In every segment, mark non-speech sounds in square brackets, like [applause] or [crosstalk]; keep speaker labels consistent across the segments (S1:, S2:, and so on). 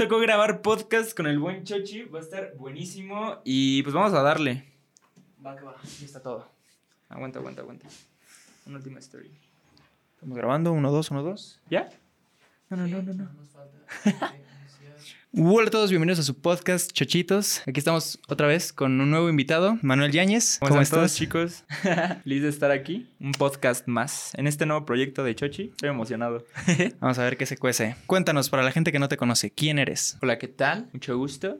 S1: Tocó grabar podcast con el buen Chochi, va a estar buenísimo y pues vamos a darle. Va que va, ya está todo. Aguanta, aguanta, aguanta. Una última story.
S2: Estamos grabando, uno, dos, uno, dos.
S1: ¿Ya? No, no, no, no, no. [laughs]
S2: Hola a todos, bienvenidos a su podcast Chochitos. Aquí estamos otra vez con un nuevo invitado, Manuel Yáñez.
S1: ¿Cómo, están todos, chicos? [laughs] Feliz de estar aquí. Un podcast más en este nuevo proyecto de Chochi. Estoy emocionado. [laughs]
S2: Vamos a ver qué se cuece. Cuéntanos para la gente que no te conoce, ¿quién eres?
S1: Hola, ¿qué tal? Mucho gusto.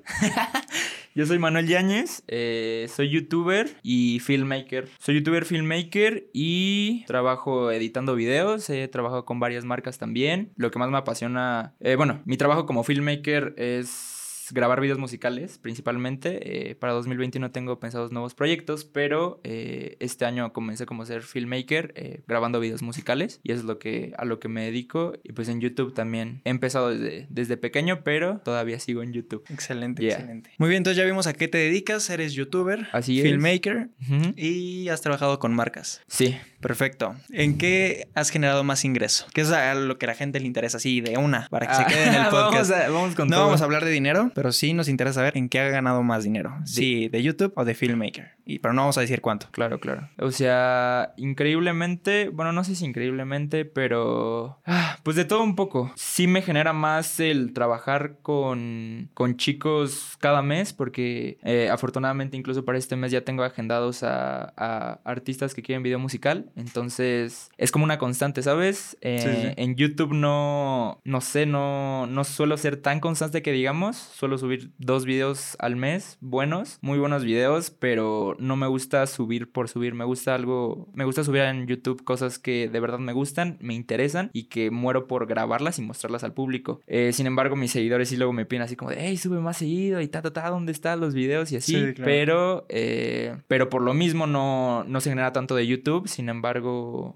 S1: [laughs] Yo soy Manuel Yáñez, eh, soy youtuber y filmmaker. Soy youtuber, filmmaker y trabajo editando videos. He trabajado con varias marcas también. Lo que más me apasiona, eh, bueno, mi trabajo como filmmaker es grabar videos musicales principalmente. Eh, para 2021 tengo pensados nuevos proyectos, pero eh, este año comencé como ser filmmaker eh, grabando videos musicales y eso es lo que, a lo que me dedico. Y pues en YouTube también he empezado desde, desde pequeño, pero todavía sigo en YouTube.
S2: Excelente, excelente. Muy bien, entonces ya vimos a qué te dedicas. Eres youtuber,
S1: Así
S2: filmmaker y has trabajado con marcas.
S1: Sí.
S2: Perfecto. ¿En qué has generado más ingreso? ¿Qué es a lo que a la gente le interesa así de una para que se quede en el [laughs] podcast?
S1: vamos, con
S2: no vamos a hablar de dinero, pero sí nos interesa saber en qué ha ganado más dinero. Sí, de YouTube o de Filmmaker. Y, pero no vamos a decir cuánto.
S1: Claro, claro. O sea, increíblemente, bueno, no sé si increíblemente, pero... Ah, pues de todo un poco. Sí me genera más el trabajar con, con chicos cada mes, porque eh, afortunadamente incluso para este mes ya tengo agendados a, a, artistas que quieren video musical. Entonces, es como una constante, ¿sabes? Eh, en YouTube no, no sé, no, no suelo ser tan constante que digamos. Suelo subir dos videos al mes, buenos, muy buenos videos, pero no me gusta subir por subir. Me gusta algo, me gusta subir en YouTube cosas que de verdad me gustan, me interesan y que muero por grabarlas y mostrarlas al público. Eh, sin embargo, mis seguidores sí luego me piden así como de, hey, sube más seguido y ta, ta, ta, ¿dónde están los videos? Y así, pero, eh, pero por lo mismo no, no se genera tanto de YouTube. Sin embargo,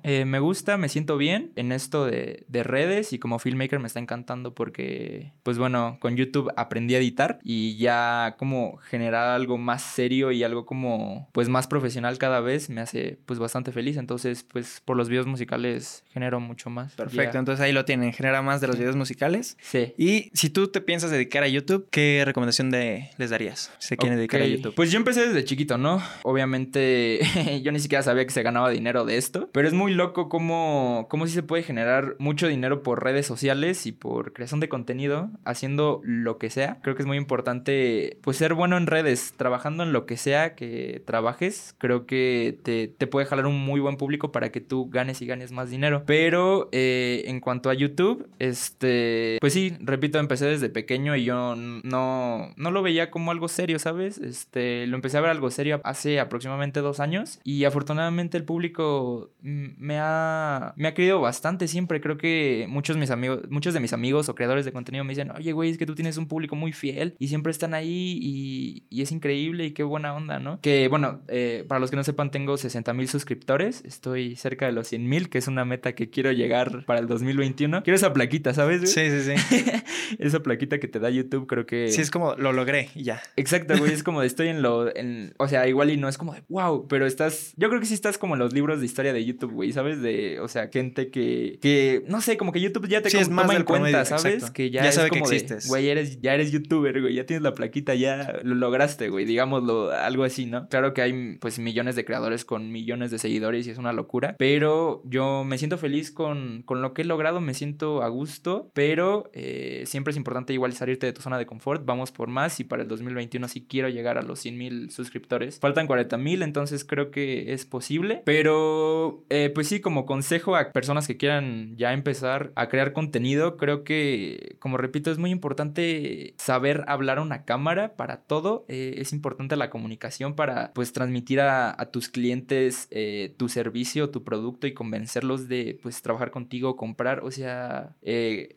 S1: eh, me gusta, me siento bien en esto de, de redes y como filmmaker me está encantando porque, pues bueno, con YouTube aprendí a editar y ya como generar algo más serio y algo como pues más profesional cada vez me hace pues bastante feliz. Entonces pues por los videos musicales genero mucho más.
S2: Perfecto, entonces ahí lo tienen, genera más de los videos musicales.
S1: Sí.
S2: Y si tú te piensas dedicar a YouTube, ¿qué recomendación de, les darías? Se quieren dedicar a YouTube.
S1: Pues yo empecé desde chiquito, ¿no? Obviamente [laughs] yo ni siquiera sabía que se ganaba dinero de esto, pero es muy loco cómo, cómo sí se puede generar mucho dinero por redes sociales y por creación de contenido haciendo lo que sea. Creo que es muy importante pues ser bueno en redes, trabajando en lo que sea que trabajes, creo que te, te puede jalar un muy buen público para que tú ganes y ganes más dinero. Pero eh, en cuanto a YouTube, este, pues sí, repito, empecé desde pequeño y yo no, no lo veía como algo serio, ¿sabes? Este, lo empecé a ver algo serio hace aproximadamente dos años y afortunadamente el público me ha, me ha querido bastante siempre. Creo que muchos, mis amigos, muchos de mis amigos o creadores de contenido me dicen, oye, güey, es que tú tienes un público muy fiel y siempre están ahí y, y, es increíble y qué buena onda, ¿no? Que bueno, eh, para los que no sepan, tengo 60 mil suscriptores, estoy cerca de los 100 mil, que es una meta que quiero llegar para el 2021. Quiero esa plaquita, ¿sabes? Güey?
S2: Sí, sí, sí. [laughs]
S1: esa plaquita que te da YouTube, creo que...
S2: Sí, es como lo logré y ya.
S1: Exacto, güey, es como de estoy en lo... En... O sea, igual y no es como de wow, pero estás... Yo creo que sí estás como en los libros de historia de YouTube, güey, ¿sabes? De, o sea, gente que... que no sé, como que YouTube ya te
S2: sí,
S1: como,
S2: toma
S1: en cuenta, ¿sabes? Que ya,
S2: ya
S1: es
S2: sabe
S1: como
S2: que existes.
S1: Güey, eres, ya eres youtuber, güey, ya tienes la plaquita, ya lo lograste, güey, digámoslo, algo así, ¿no? Claro que hay pues millones de creadores con millones de seguidores y es una locura, pero yo me siento feliz con, con lo que he logrado, me siento a gusto, pero eh, siempre es importante igual salirte de tu zona de confort, vamos por más y para el 2021 sí quiero llegar a los 100 mil suscriptores. Faltan 40 mil, entonces creo que es posible, pero eh, pues sí, como consejo a personas que quieran ya empezar a crear contenido, creo que, como repito, es muy importante saber hablar a una cámara para todo. Eh, es importante la comunicación para, pues, transmitir a, tus clientes eh, tu servicio, tu producto y convencerlos de, pues, trabajar contigo, comprar. O sea,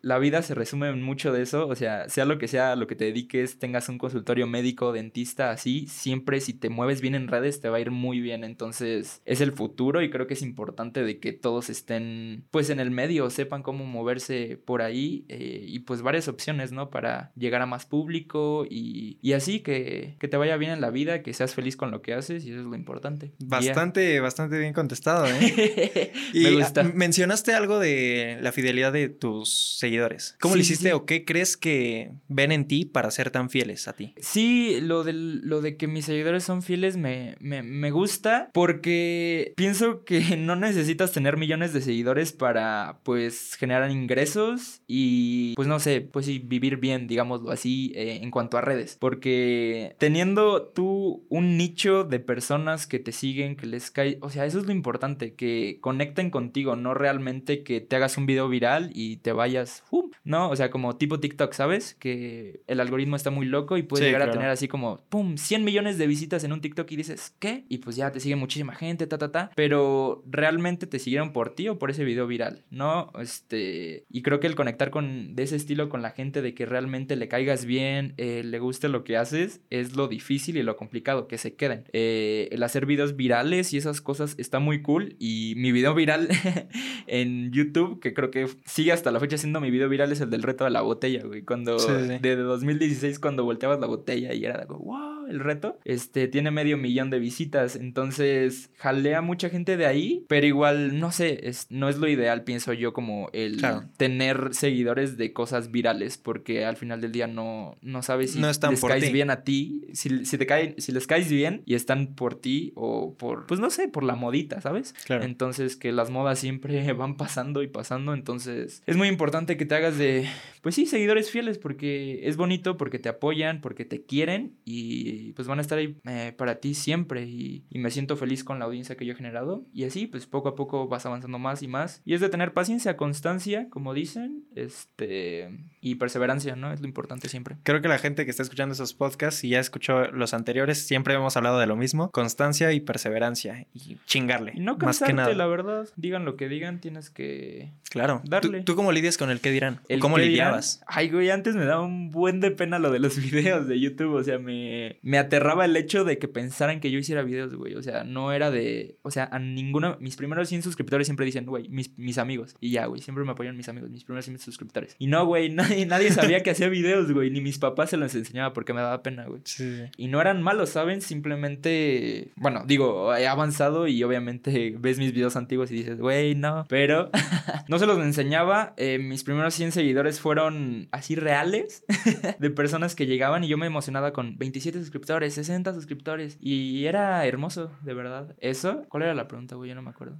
S1: la vida se resume en mucho de eso. O sea, sea lo que sea, lo que te dediques, tengas un consultorio médico, dentista, así, siempre si te mueves bien en redes te va a ir muy bien. Entonces, es el futuro y creo que es importante de que todos estén pues en el medio, sepan cómo moverse por ahí eh, y pues varias opciones, ¿no? Para llegar a más público y, y así que, que, te vaya bien en la vida, que seas feliz con lo que haces y eso es lo importante.
S2: Bastante, bastante bien contestado, ¿eh? [laughs] y Me gusta. mencionaste algo de la fidelidad de tus seguidores. ¿Cómo lo hiciste o qué crees que ven en ti para ser tan fieles a ti?
S1: Sí, lo, del, lo de que mis seguidores son fieles me, me, me gusta porque pienso que [laughs] no necesitas tener millones de seguidores para pues generar ingresos y pues no sé, pues sí, vivir bien, digámoslo así, eh, en cuanto a redes. Porque teniendo tú un nicho de personas que te siguen, que les cae, o sea, eso es lo importante, que conecten contigo, no realmente que te hagas un video viral y te vayas, ¿no? O sea, como tipo TikTok, ¿sabes? Que el algoritmo está muy loco y puede llegar a tener así como, ¡pum!, 100 millones de visitas en un TikTok y dices, ¿qué? Y pues ya te sigue muchísima gente, ta, ta, ta. Pero realmente te siguieron por ti o por ese video viral, ¿no? Este, y creo que el conectar con, de ese estilo con la gente, de que realmente le caigas bien, eh, le guste lo que haces, es lo difícil y lo complicado, que se queden. Eh, el hacer videos virales y esas cosas está muy cool y mi video viral [laughs] en YouTube, que creo que sigue hasta la fecha siendo mi video viral, es el del reto de la botella, güey. Cuando, de 2016, cuando volteabas la botella y era como, wow, el reto, este, tiene medio millón de visitas, entonces jalea mucha gente de ahí, pero igual, no sé, es, no es lo ideal, pienso yo, como el tener seguidores de cosas virales, porque al final del día no, no sabes si les caes bien a ti, si, si, te caen, si les caes bien y están por ti o por, pues no sé, por la modita, ¿sabes? Claro. Entonces que las modas siempre [laughs] van pasando y pasando, entonces es muy importante que te hagas de, pues sí, seguidores fieles, porque es bonito, porque te apoyan, porque te quieren y pues van a estar ahí eh, para ti siempre y, y me siento feliz con la audiencia que yo he generado. Y así pues poco a poco vas avanzando más y más. Y es de tener paciencia, constancia, como dicen, este y perseverancia, ¿no? Es lo importante siempre.
S2: Creo que la gente que está escuchando esos podcasts y ya escuchó los anteriores, siempre hemos hablado de lo mismo, constancia y perseverancia y chingarle.
S1: Y no cansarte, más que nada. la verdad. Digan lo que digan, tienes que
S2: Claro. Darle. ¿Tú, cómo lidias con el que dirán? El ¿Cómo lidiabas?
S1: Ay, güey, antes me daba un buen de pena lo de los [laughs] videos de YouTube, o sea, me me aterraba el hecho de que pensaran que yo hiciera videos, güey, o sea, no era de, o sea, a ninguno mis primeros 100 suscriptores siempre dicen, güey, mis, mis amigos y ya, güey, siempre me apoyan mis amigos, mis primeros 100 suscriptores. Y no, güey, [laughs] nadie [laughs] nadie, sabía que hacía videos, güey. Ni mis papás se los enseñaba porque me daba pena, güey. Sí. Y no eran malos, ¿saben? Simplemente, bueno, digo, he avanzado y obviamente [laughs] ves mis videos antiguos y dices, güey, no. Pero [laughs] no se los enseñaba. Eh, mis primeros 100 seguidores fueron así reales de personas que llegaban y yo me emocionaba con 27 suscriptores, 60 suscriptores. Y era hermoso, de verdad. ¿Eso? ¿Cuál era la pregunta, güey? Yo no me acuerdo.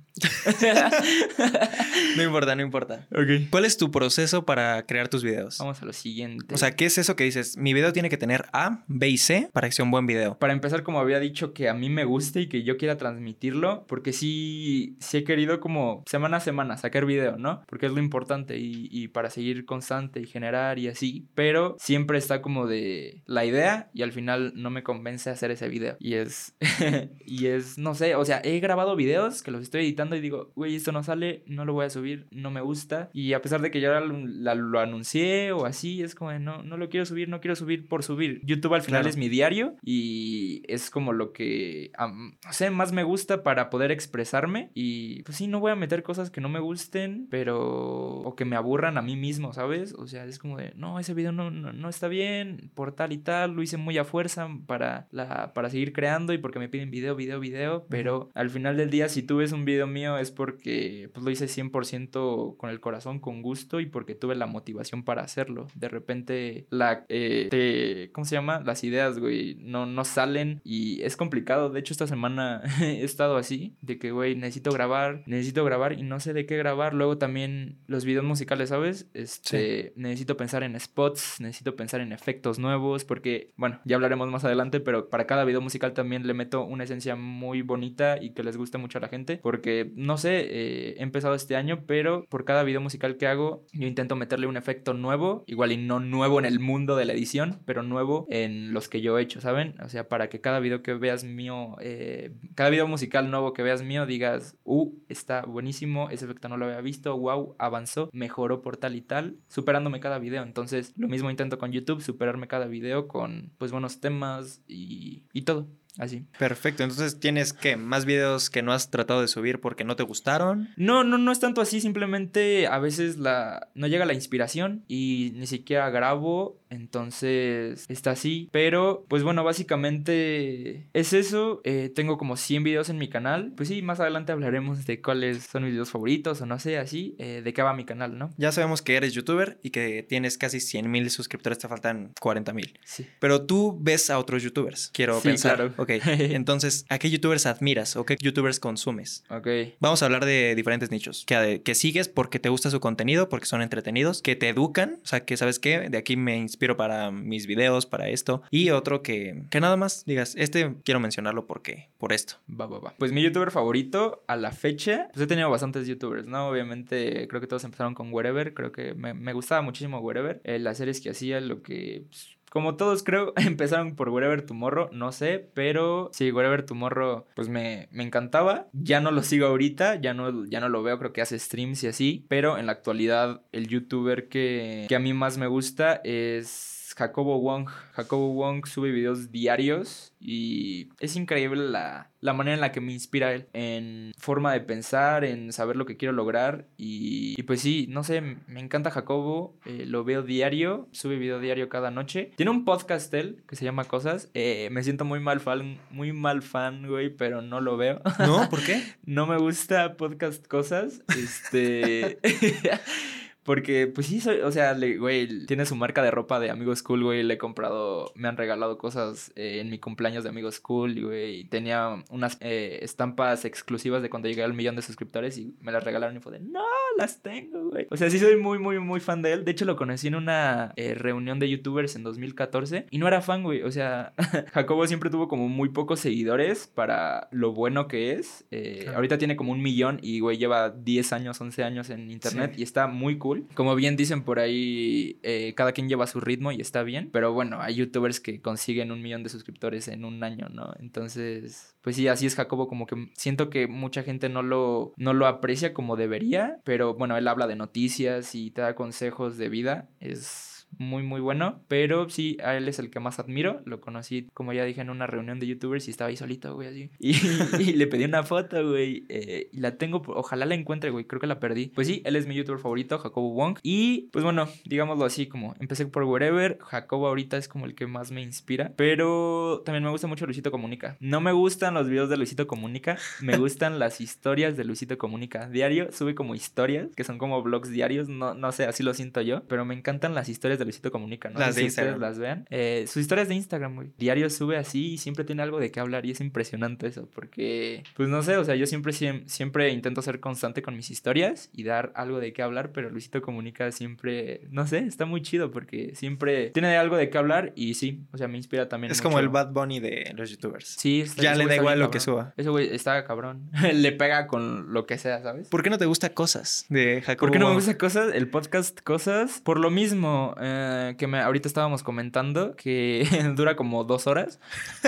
S2: no importa, no importa. Ok. ¿Cuál es tu proceso para crear tus videos?
S1: Vamos a lo siguiente.
S2: O sea, ¿qué es eso que dices? Mi video tiene que tener A, B y C para que sea un buen video.
S1: Para empezar, como había dicho, que a mí me guste y que yo quiera transmitirlo, porque sí, sí he querido como semana a semana sacar video, ¿no? Porque es lo importante y, y para seguir constante y generar y así. Pero siempre está como de la idea y al final no me convence hacer ese video. Y es, [laughs] y es, no sé, o sea, he grabado videos que los estoy editando y digo, güey, esto no sale, no lo voy a subir, no me gusta. Y a pesar de que ya lo, lo anuncié o así, es como, no, no lo quiero subir, no quiero subir por subir. YouTube al final es mi diario y es como lo que, no sé, más me gusta para poder expresarme. Y pues sí, no voy a meter cosas que no me gusten, pero, o que me aburran a mí mismo, ¿sabes? O sea, es como de, no, ese video no, no, está bien, por tal y tal, lo hice muy a fuerza para, la, para seguir creando y porque me piden video, video, video, pero al final del día, si tú ves un video mío es porque pues lo hice 100% con el corazón, con gusto y porque tuve la motivación para hacerlo. De repente, la, eh, ¿cómo se llama? Las ideas, güey, no, no salen y es complicado. De hecho, esta semana [laughs] he estado así, de que, güey, necesito grabar, necesito grabar y no sé de qué grabar. Luego también los videos musicales, ¿sabes? Este, necesito pensar en spots, necesito pensar en efectos nuevos, porque, bueno, ya hablaremos más adelante, pero para cada video musical también le meto una esencia muy bonita y que les guste mucho a la gente, porque, no sé, eh, he empezado este año, pero por cada video musical que hago, yo intento meterle un efecto nuevo, igual y no nuevo en el mundo de la edición, pero nuevo en los que yo he hecho, ¿saben? O sea, para que cada video que veas mío, eh, cada video musical nuevo que veas mío, digas, uh, está buenísimo, ese efecto no lo había visto, wow, avanzó, mejoró por tal y tal, superándome cada video. Entonces, lo mismo intento con YouTube, superarme cada video con, pues, buenos temas y, y todo. Así.
S2: Perfecto, entonces tienes que más videos que no has tratado de subir porque no te gustaron.
S1: No, no, no es tanto así, simplemente a veces la no llega la inspiración y ni siquiera grabo, entonces está así. Pero, pues bueno, básicamente es eso. Eh, tengo como 100 videos en mi canal. Pues sí, más adelante hablaremos de cuáles son mis videos favoritos o no sé, así, eh, de qué va mi canal, ¿no?
S2: Ya sabemos que eres youtuber y que tienes casi 100 mil suscriptores, te faltan 40 mil. Sí. Pero tú ves a otros youtubers, quiero sí, pensar. Claro. Ok, [laughs] entonces, ¿a qué youtubers admiras o qué youtubers consumes? Ok. Vamos a hablar de diferentes nichos. Que, que sigues porque te gusta su contenido, porque son entretenidos, que te educan, o sea, que sabes qué, de aquí me inspiro para mis videos, para esto. Y otro que, que nada más digas, este quiero mencionarlo porque, por esto.
S1: Va, va, va. Pues mi youtuber favorito a la fecha, pues he tenido bastantes youtubers, ¿no? Obviamente, creo que todos empezaron con Wherever, creo que me, me gustaba muchísimo Wherever. Eh, las series que hacía, lo que... Pues, como todos creo, [laughs] empezaron por Wherever Tomorrow, no sé, pero sí, Wherever Tomorrow pues me, me encantaba. Ya no lo sigo ahorita, ya no, ya no lo veo, creo que hace streams y así, pero en la actualidad el youtuber que, que a mí más me gusta es Jacobo Wong. Jacobo Wong sube videos diarios y es increíble la, manera en la que me inspira él, en forma de pensar, en saber lo que quiero lograr y, pues sí, no sé, me encanta Jacobo, eh, lo veo diario, sube video diario cada noche. Tiene un podcast él que se llama Cosas, eh, me siento muy mal fan, muy mal fan, güey, pero no lo veo.
S2: ¿No? ¿Por qué? [laughs]
S1: no me gusta podcast Cosas, este... [laughs] Porque, pues sí, soy, o sea, le, güey, tiene su marca de ropa de Amigos Cool, güey. Le he comprado, me han regalado cosas eh, en mi cumpleaños de Amigos Cool, güey. Tenía unas eh, estampas exclusivas de cuando llegué al millón de suscriptores y me las regalaron y fue de, no, las tengo, güey. O sea, sí soy muy, muy, muy fan de él. De hecho, lo conocí en una eh, reunión de youtubers en 2014 y no era fan, güey. O sea, [laughs] Jacobo siempre tuvo como muy pocos seguidores para lo bueno que es. Ahorita tiene como un millón y, güey, lleva 10 años, 11 años en internet y está muy cool. Como bien dicen por ahí, eh, cada quien lleva su ritmo y está bien. Pero bueno, hay youtubers que consiguen un millón de suscriptores en un año, ¿no? Entonces, pues sí, así es Jacobo, como que siento que mucha gente no lo, no lo aprecia como debería. Pero bueno, él habla de noticias y te da consejos de vida. Es muy muy bueno, pero sí, a él es el que más admiro, lo conocí como ya dije en una reunión de youtubers y estaba ahí solito, güey, así. [laughs] Y, le pedí una foto, güey, eh, y la tengo, ojalá la encuentre, güey, creo que la perdí. Pues sí, él es mi youtuber favorito, Jacobo Wong, y pues bueno, digámoslo así, como empecé por Wherever, Jacobo ahorita es como el que más me inspira, pero también me gusta mucho Luisito Comunica. No me gustan los videos de Luisito Comunica, me gustan las historias de Luisito Comunica. Diario sube como historias, que son como vlogs diarios, no, no sé, así lo siento yo, pero me encantan las historias de Luisito Comunica, ¿no? Las de Instagram. las vean. Eh, sus historias de Instagram, güey. Diario sube así y siempre tiene algo de qué hablar y es impresionante eso, porque, pues no sé, o sea, yo siempre, siempre intento ser constante con mis historias y dar algo de qué hablar, pero Luisito Comunica siempre, no sé, está muy chido porque siempre tiene algo de qué hablar y sí, o sea, me inspira también.
S2: Es como el Bad Bunny de los youtubers.
S1: Sí,
S2: ya le da igual lo que suba.
S1: Eso, güey, está cabrón. [laughs] le pega con lo que sea, ¿sabes?
S2: ¿Por qué no te gusta cosas de Jacobo?
S1: ¿Por qué no me gusta cosas? El podcast Cosas. Por lo mismo, eh, que me, ahorita estábamos comentando, que [laughs] dura como dos horas.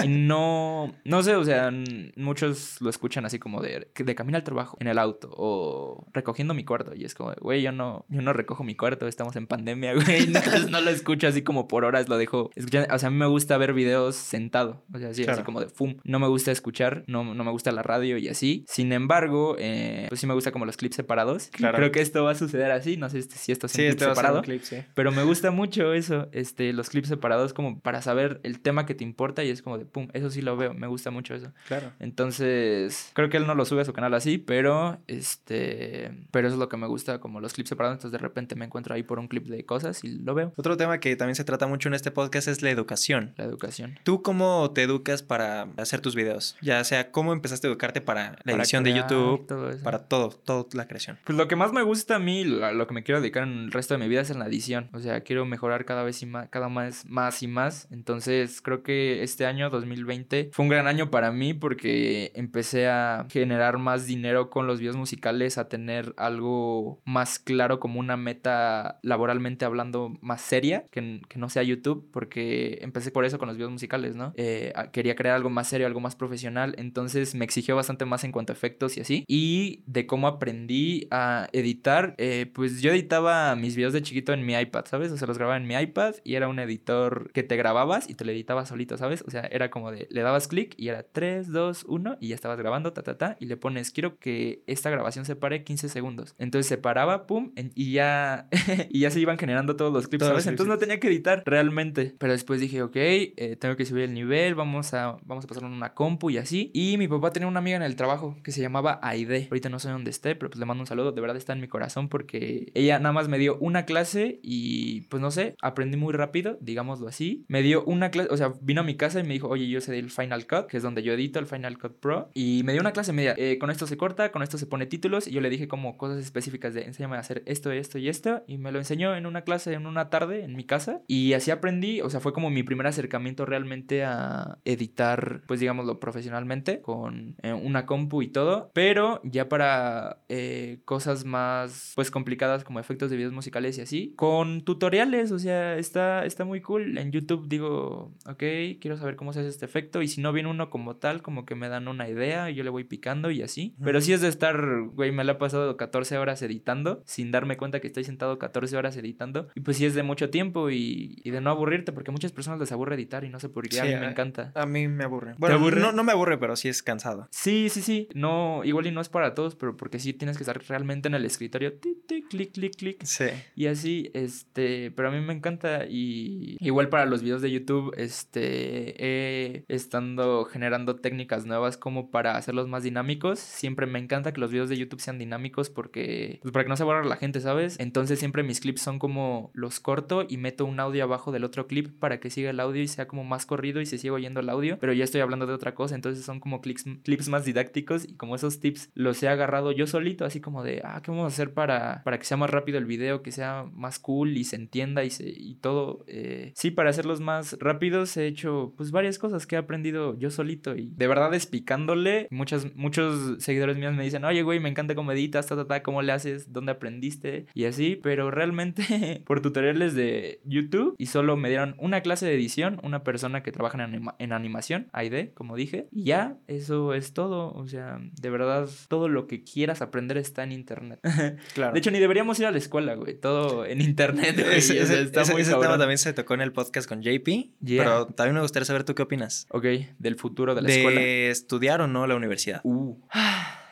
S1: Y [laughs] no, no sé, o sea, muchos lo escuchan así como de, de camino al trabajo, en el auto, o recogiendo mi cuarto. Y es como, güey, yo no, yo no recojo mi cuarto, estamos en pandemia, [laughs] güey. Entonces no lo escucho así como por horas, lo dejo escuchando. O sea, a mí me gusta ver videos sentado, o sea, así, así como de fum. No me gusta escuchar, no, no me gusta la radio y así. Sin embargo, eh, pues sí me gusta como los clips separados. Claro. Creo que esto va a suceder así, no sé si esto es un clip separado. clip, sí. Pero me gusta mucho eso, este, los clips separados como para saber el tema que te importa y es como de pum, eso sí lo veo, me gusta mucho eso.
S2: Claro.
S1: Entonces, creo que él no lo sube a su canal así, pero este, pero eso es lo que me gusta, como los clips separados, entonces de repente me encuentro ahí por un clip de cosas y lo veo.
S2: Otro tema que también se trata mucho en este podcast es la educación.
S1: La educación.
S2: ¿Tú cómo te educas para hacer tus videos? Ya sea, ¿cómo empezaste a educarte para la edición de YouTube? Para todo, toda la creación.
S1: Pues lo que más me gusta a mí, lo que me quiero dedicar en el resto de mi vida es en la edición. O sea, quiero mejorar cada vez y más, cada más, más y más. Entonces creo que este año 2020 fue un gran año para mí porque empecé a generar más dinero con los videos musicales, a tener algo más claro como una meta laboralmente hablando más seria, que, no sea YouTube, porque empecé por eso con los videos musicales, ¿no? Eh, quería crear algo más serio, algo más profesional, entonces me exigió bastante más en cuanto a efectos y así. Y de cómo aprendí a editar, eh, pues yo editaba mis videos de chiquito en mi iPad, ¿sabes? O sea, los grababa en mi iPad y era un editor que te grababas y te lo editabas solito, ¿sabes? O sea, era como de, le dabas clic y era 3, 2, 1 y ya estabas grabando, ta, ta, ta, y le pones, quiero que esta grabación se pare 15 segundos. Entonces se paraba, pum, y ya, [laughs] y ya se iban generando todos los clips, ¿sabes? Entonces no tenía que editar realmente. Pero después dije, ok, eh, tengo que subir el nivel, vamos a, vamos a pasarlo en una compu y así. Y mi papá tenía una amiga en el trabajo que se llamaba Aide. Ahorita no sé dónde esté, pero pues le mando un saludo, de verdad está en mi corazón porque ella nada más me dio una clase y pues no sé, aprendí muy rápido, digámoslo así. Me dio una clase, o sea, vino a mi casa y me dijo, oye, yo sé del Final Cut, que es donde yo edito el Final Cut Pro. Y me dio una clase media, eh, con esto se corta, con esto se pone títulos. Y yo le dije como cosas específicas de, enséñame a hacer esto, esto y esto. Y me lo enseñó en una clase, en una tarde, en mi casa. Y así aprendí, o sea, fue como mi primer acercamiento realmente a editar, pues digámoslo, profesionalmente, con eh, una compu y todo. Pero ya para eh, cosas más, pues complicadas como efectos de videos musicales y así, con tutoriales, o sea, está, está muy cool. En YouTube digo, ok, quiero saber cómo se hace este efecto. Y si no viene uno como tal, como que me dan una idea y yo le voy picando y así. Pero sí es de estar, güey, me la he pasado 14 horas editando sin darme cuenta que estoy sentado 14 horas editando. Y pues sí es de mucho tiempo y, y de no aburrirte, porque a muchas personas les aburre editar y no sé por qué. a mí me encanta.
S2: A mí me aburre. Bueno, No, no me aburre, pero sí es cansado.
S1: Sí, sí, sí. No, igual y no es para todos, pero porque sí tienes que estar realmente en el escritorio. clic, clic, clic. Sí. Y así, este, pero a mí me encanta y igual para los videos de YouTube, este, he estando generando técnicas nuevas como para hacerlos más dinámicos. Siempre me encanta que los videos de YouTube sean dinámicos porque, pues para que no se aburra la gente, ¿sabes? Entonces siempre mis clips son como los corto y meto un audio abajo del otro clip para que siga el audio y sea como más corrido y se siga oyendo el audio, pero ya estoy hablando de otra cosa, entonces son como clips, clips más didácticos y como esos tips los he agarrado yo solito, así como de, ah, ¿qué vamos a hacer para, para que sea más rápido el video, que sea más cool y se entienda y, se, y todo? Eh, sí, para hacerlos más rápidos he hecho pues varias cosas que he aprendido yo solito y de verdad explicándole, muchas, muchos seguidores míos me dicen, oye, güey, me encanta cómo editas, ta, ta, ta, cómo le haces, dónde aprendiste y así, pero realmente [laughs] por tutoriales de YouTube y solo me dieron una clase de edición, una persona que trabaja en, en animación, Aide, como dije, y ya, eso es todo, o sea, de verdad, todo lo que quieras aprender está en internet. [laughs] Claro. De hecho, ni deberíamos ir a la escuela, güey, todo en [laughs] internet, güey.
S2: Ese, está muy ese tema también se tocó en el podcast con JP, pero también me gustaría saber tú qué opinas.
S1: Ok, del futuro de la
S2: escuela.
S1: De
S2: estudiar o no la universidad.
S1: Uh.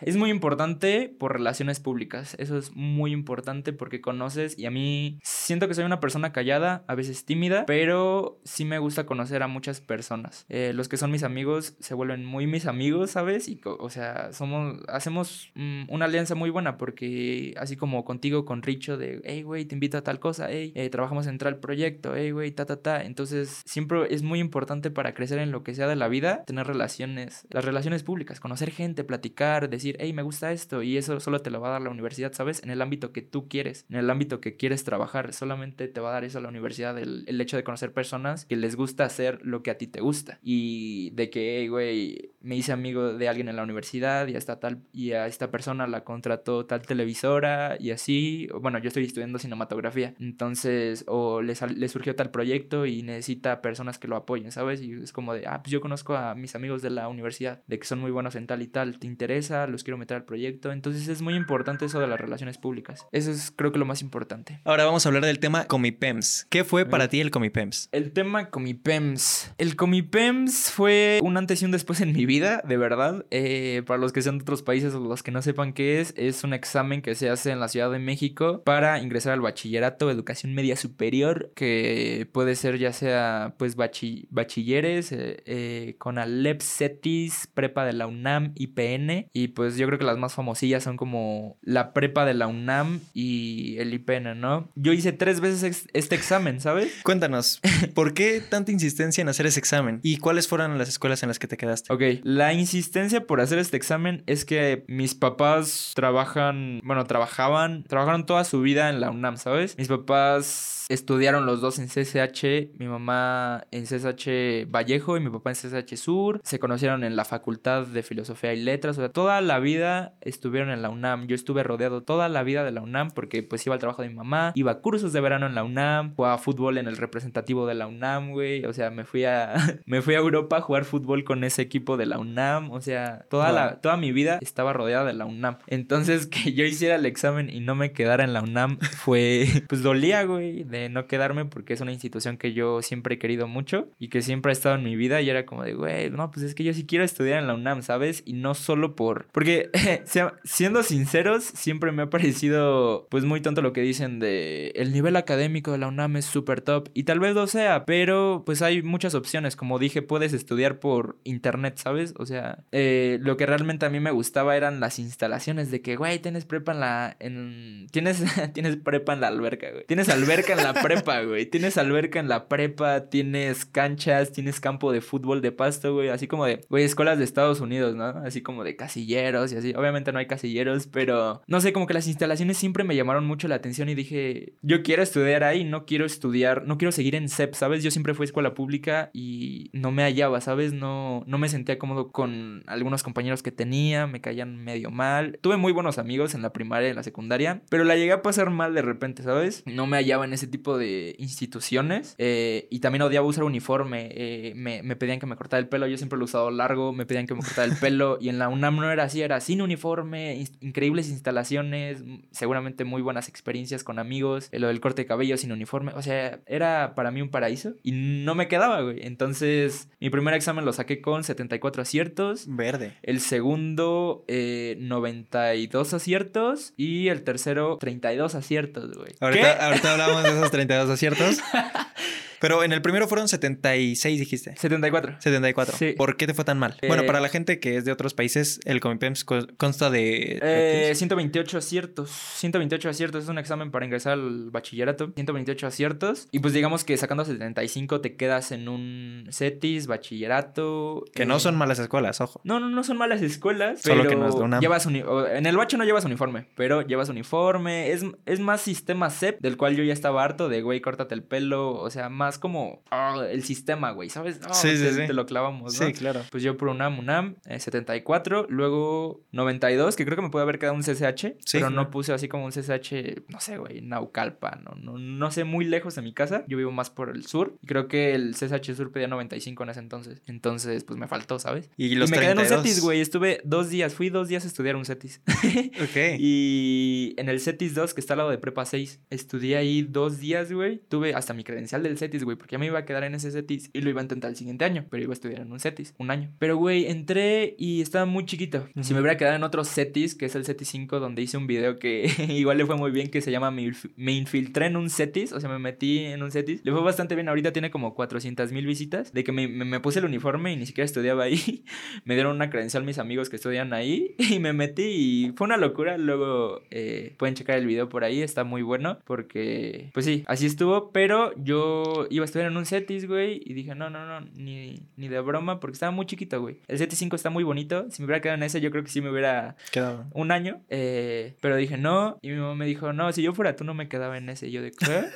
S1: Es muy importante por relaciones públicas. Eso es muy importante porque conoces y a mí siento que soy una persona callada, a veces tímida, pero sí me gusta conocer a muchas personas. Eh, los que son mis amigos se vuelven muy mis amigos, ¿sabes? Y, o sea, somos, hacemos mm, una alianza muy buena porque así como contigo, con Richo, de, hey, güey, te invito a tal cosa, hey, eh, trabajamos en tal proyecto, hey, güey, ta, ta, ta. Entonces, siempre es muy importante para crecer en lo que sea de la vida, tener relaciones, las relaciones públicas, conocer gente, platicar, decir, hey, me gusta esto, y eso solo te lo va a dar la universidad, ¿sabes? En el ámbito que tú quieres, en el ámbito que quieres trabajar, solamente te va a dar eso la universidad, el, el hecho de conocer personas que les gusta hacer lo que a ti te gusta, y de que, hey, güey, me hice amigo de alguien en la universidad, y a esta tal, y a esta persona la contrató tal televisora, y así, bueno, yo estoy estudiando cinematografía, entonces, o le, le surgió tal proyecto y necesita personas que lo apoyen, ¿sabes? Y es como de, ah, pues yo conozco a mis amigos de la universidad, de que son muy buenos en tal y tal, ¿te interesa? Los quiero meter al proyecto. Entonces es muy importante eso de las relaciones públicas. Eso es creo que lo más importante.
S2: Ahora vamos a hablar del tema Comipems. ¿Qué fue para ti el Comipems?
S1: El tema Comipems. El Comipems fue un antes y un después en mi vida, de verdad. Eh, para los que sean de otros países o los que no sepan qué es, es un examen que se hace en la Ciudad de México para ingresar al bachillerato, educación media superior, que puede ser ya sea pues bachilleres eh, eh, con Alep Cetis, prepa de la UNAM, IPN y pues pues yo creo que las más famosillas son como la prepa de la UNAM y el IPN, ¿no? Yo hice tres veces este examen, ¿sabes? [laughs]
S2: Cuéntanos, ¿por qué tanta insistencia en hacer ese examen? ¿Y cuáles fueron las escuelas en las que te quedaste?
S1: Ok, la insistencia por hacer este examen es que mis papás trabajan, bueno, trabajaban, trabajaron toda su vida en la UNAM, ¿sabes? Mis papás estudiaron los dos en CSH, mi mamá en CSH Vallejo y mi papá en CSH Sur, se conocieron en la Facultad de Filosofía y Letras, o sea, toda la vida estuvieron en la UNAM, yo estuve rodeado toda la vida de la UNAM porque pues iba al trabajo de mi mamá, iba a cursos de verano en la UNAM, jugaba fútbol en el representativo de la UNAM, güey, o sea, me fui a [laughs] me fui a Europa a jugar fútbol con ese equipo de la UNAM, o sea, toda la toda mi vida estaba rodeada de la UNAM. Entonces [laughs] que yo hiciera el examen y no me quedara en la UNAM fue [laughs] pues dolía, güey no quedarme porque es una institución que yo siempre he querido mucho y que siempre ha estado en mi vida y era como de, güey, no, pues es que yo sí quiero estudiar en la UNAM, ¿sabes? Y no solo por... Porque, [laughs] siendo sinceros, siempre me ha parecido pues muy tonto lo que dicen de el nivel académico de la UNAM es súper top y tal vez lo sea, pero pues hay muchas opciones, como dije, puedes estudiar por internet, ¿sabes? O sea, eh, lo que realmente a mí me gustaba eran las instalaciones de que, güey, tienes prepa en la... En... Tienes, [laughs] tienes prepa en la alberca, güey. Tienes alberca en la prepa, güey. Tienes alberca en la prepa, tienes canchas, tienes campo de fútbol de pasto, güey. Así como de, güey, escuelas de Estados Unidos, ¿no? Así como de casilleros y así. Obviamente no hay casilleros, pero no sé, como que las instalaciones siempre me llamaron mucho la atención y dije, yo quiero estudiar ahí, no quiero estudiar, no quiero seguir en CEP, ¿sabes? Yo siempre fui a escuela pública y no me hallaba, ¿sabes? No, no me sentía cómodo con algunos compañeros que tenía, me caían medio mal. Tuve muy buenos amigos en la primaria y en la secundaria, pero la llegué a pasar mal de repente, ¿sabes? No me hallaba en ese tipo de instituciones eh, y también odiaba usar uniforme. Eh, me, me, pedían que me cortara el pelo, yo siempre lo he usado largo, me pedían que me cortara el pelo y en la UNAM no era así, era sin uniforme, increíbles instalaciones, seguramente muy buenas experiencias con amigos, eh, lo del corte de cabello sin uniforme, o sea, era para mí un paraíso y no me quedaba, güey. Entonces, mi primer examen lo saqué con 74 aciertos.
S2: Verde.
S1: El segundo, 92 aciertos y el tercero, 32 aciertos, güey.
S2: Ahorita, ahorita hablamos de [laughs] esos 32 aciertos. [laughs] Pero en el primero fueron 76, dijiste.
S1: 74.
S2: 74. Sí. ¿Por qué te fue tan mal? bueno, eh, para la gente que es de otros países, el Comipems consta de...
S1: Eh, 128 aciertos. 128 aciertos. Es un examen para ingresar al bachillerato. 128 aciertos. Y pues digamos que sacando 75 te quedas en un CETIS, bachillerato.
S2: Que no eh, son malas escuelas, ojo.
S1: No, no, no son malas escuelas. Solo que no es de una... Llevas En el bacho no llevas uniforme, pero llevas uniforme. Es, es más sistema CEP, del cual yo ya estaba harto de, güey, córtate el pelo. O sea, más más como ah, el sistema, güey, ¿sabes? sí, sí, sí. Te lo clavamos,
S2: ¿no? Sí, claro.
S1: Pues yo por UNAM, UNAM, 74, eh, luego 92, que creo que me puede haber quedado un CCH, pero no puse así como un CCH, no sé, güey, Naucalpa, no, no, no sé, muy lejos de mi casa. Yo vivo más por el sur y creo que el CCH Sur pedía 95 en ese entonces. Entonces, pues me faltó, ¿sabes?
S2: Y, los
S1: me
S2: quedé en
S1: un CETIS, güey. Estuve dos días, fui dos días a estudiar un CETIS. [laughs]
S2: ok.
S1: Y en el CETIS 2, que está al lado de Prepa 6, estudié ahí dos días, güey. Tuve hasta mi credencial del CETIS güey, porque ya me iba a quedar en ese CETIS y lo iba a intentar el siguiente año, pero iba a estudiar en un CETIS, un año. Pero, güey, entré y estaba muy chiquito. Si me hubiera quedado en otro CETIS, que es el CETIS 5, donde hice un video que [laughs] igual le fue muy bien, que se llama Me, infiltré en un CETIS, o sea, me metí en un CETIS. Le fue bastante bien, ahorita tiene como 400 mil visitas, de que me, me, puse el uniforme y ni siquiera estudiaba ahí. [laughs] me dieron una credencial mis amigos que estudian ahí [laughs] y me metí y fue una locura. Luego eh, pueden checar el video por ahí, está muy bueno, porque, pues sí, así estuvo, pero yo iba a estudiar en un setis, güey, y dije, no, no, no, ni, ni de broma, porque estaba muy chiquito, güey. El setis 5 está muy bonito. Si me hubiera quedado en ese, yo creo que sí me hubiera
S2: quedado
S1: un año. Eh, pero dije, no, y mi mamá me dijo, no, si yo fuera tú no me quedaba en ese. Y yo de, ¿qué? [laughs]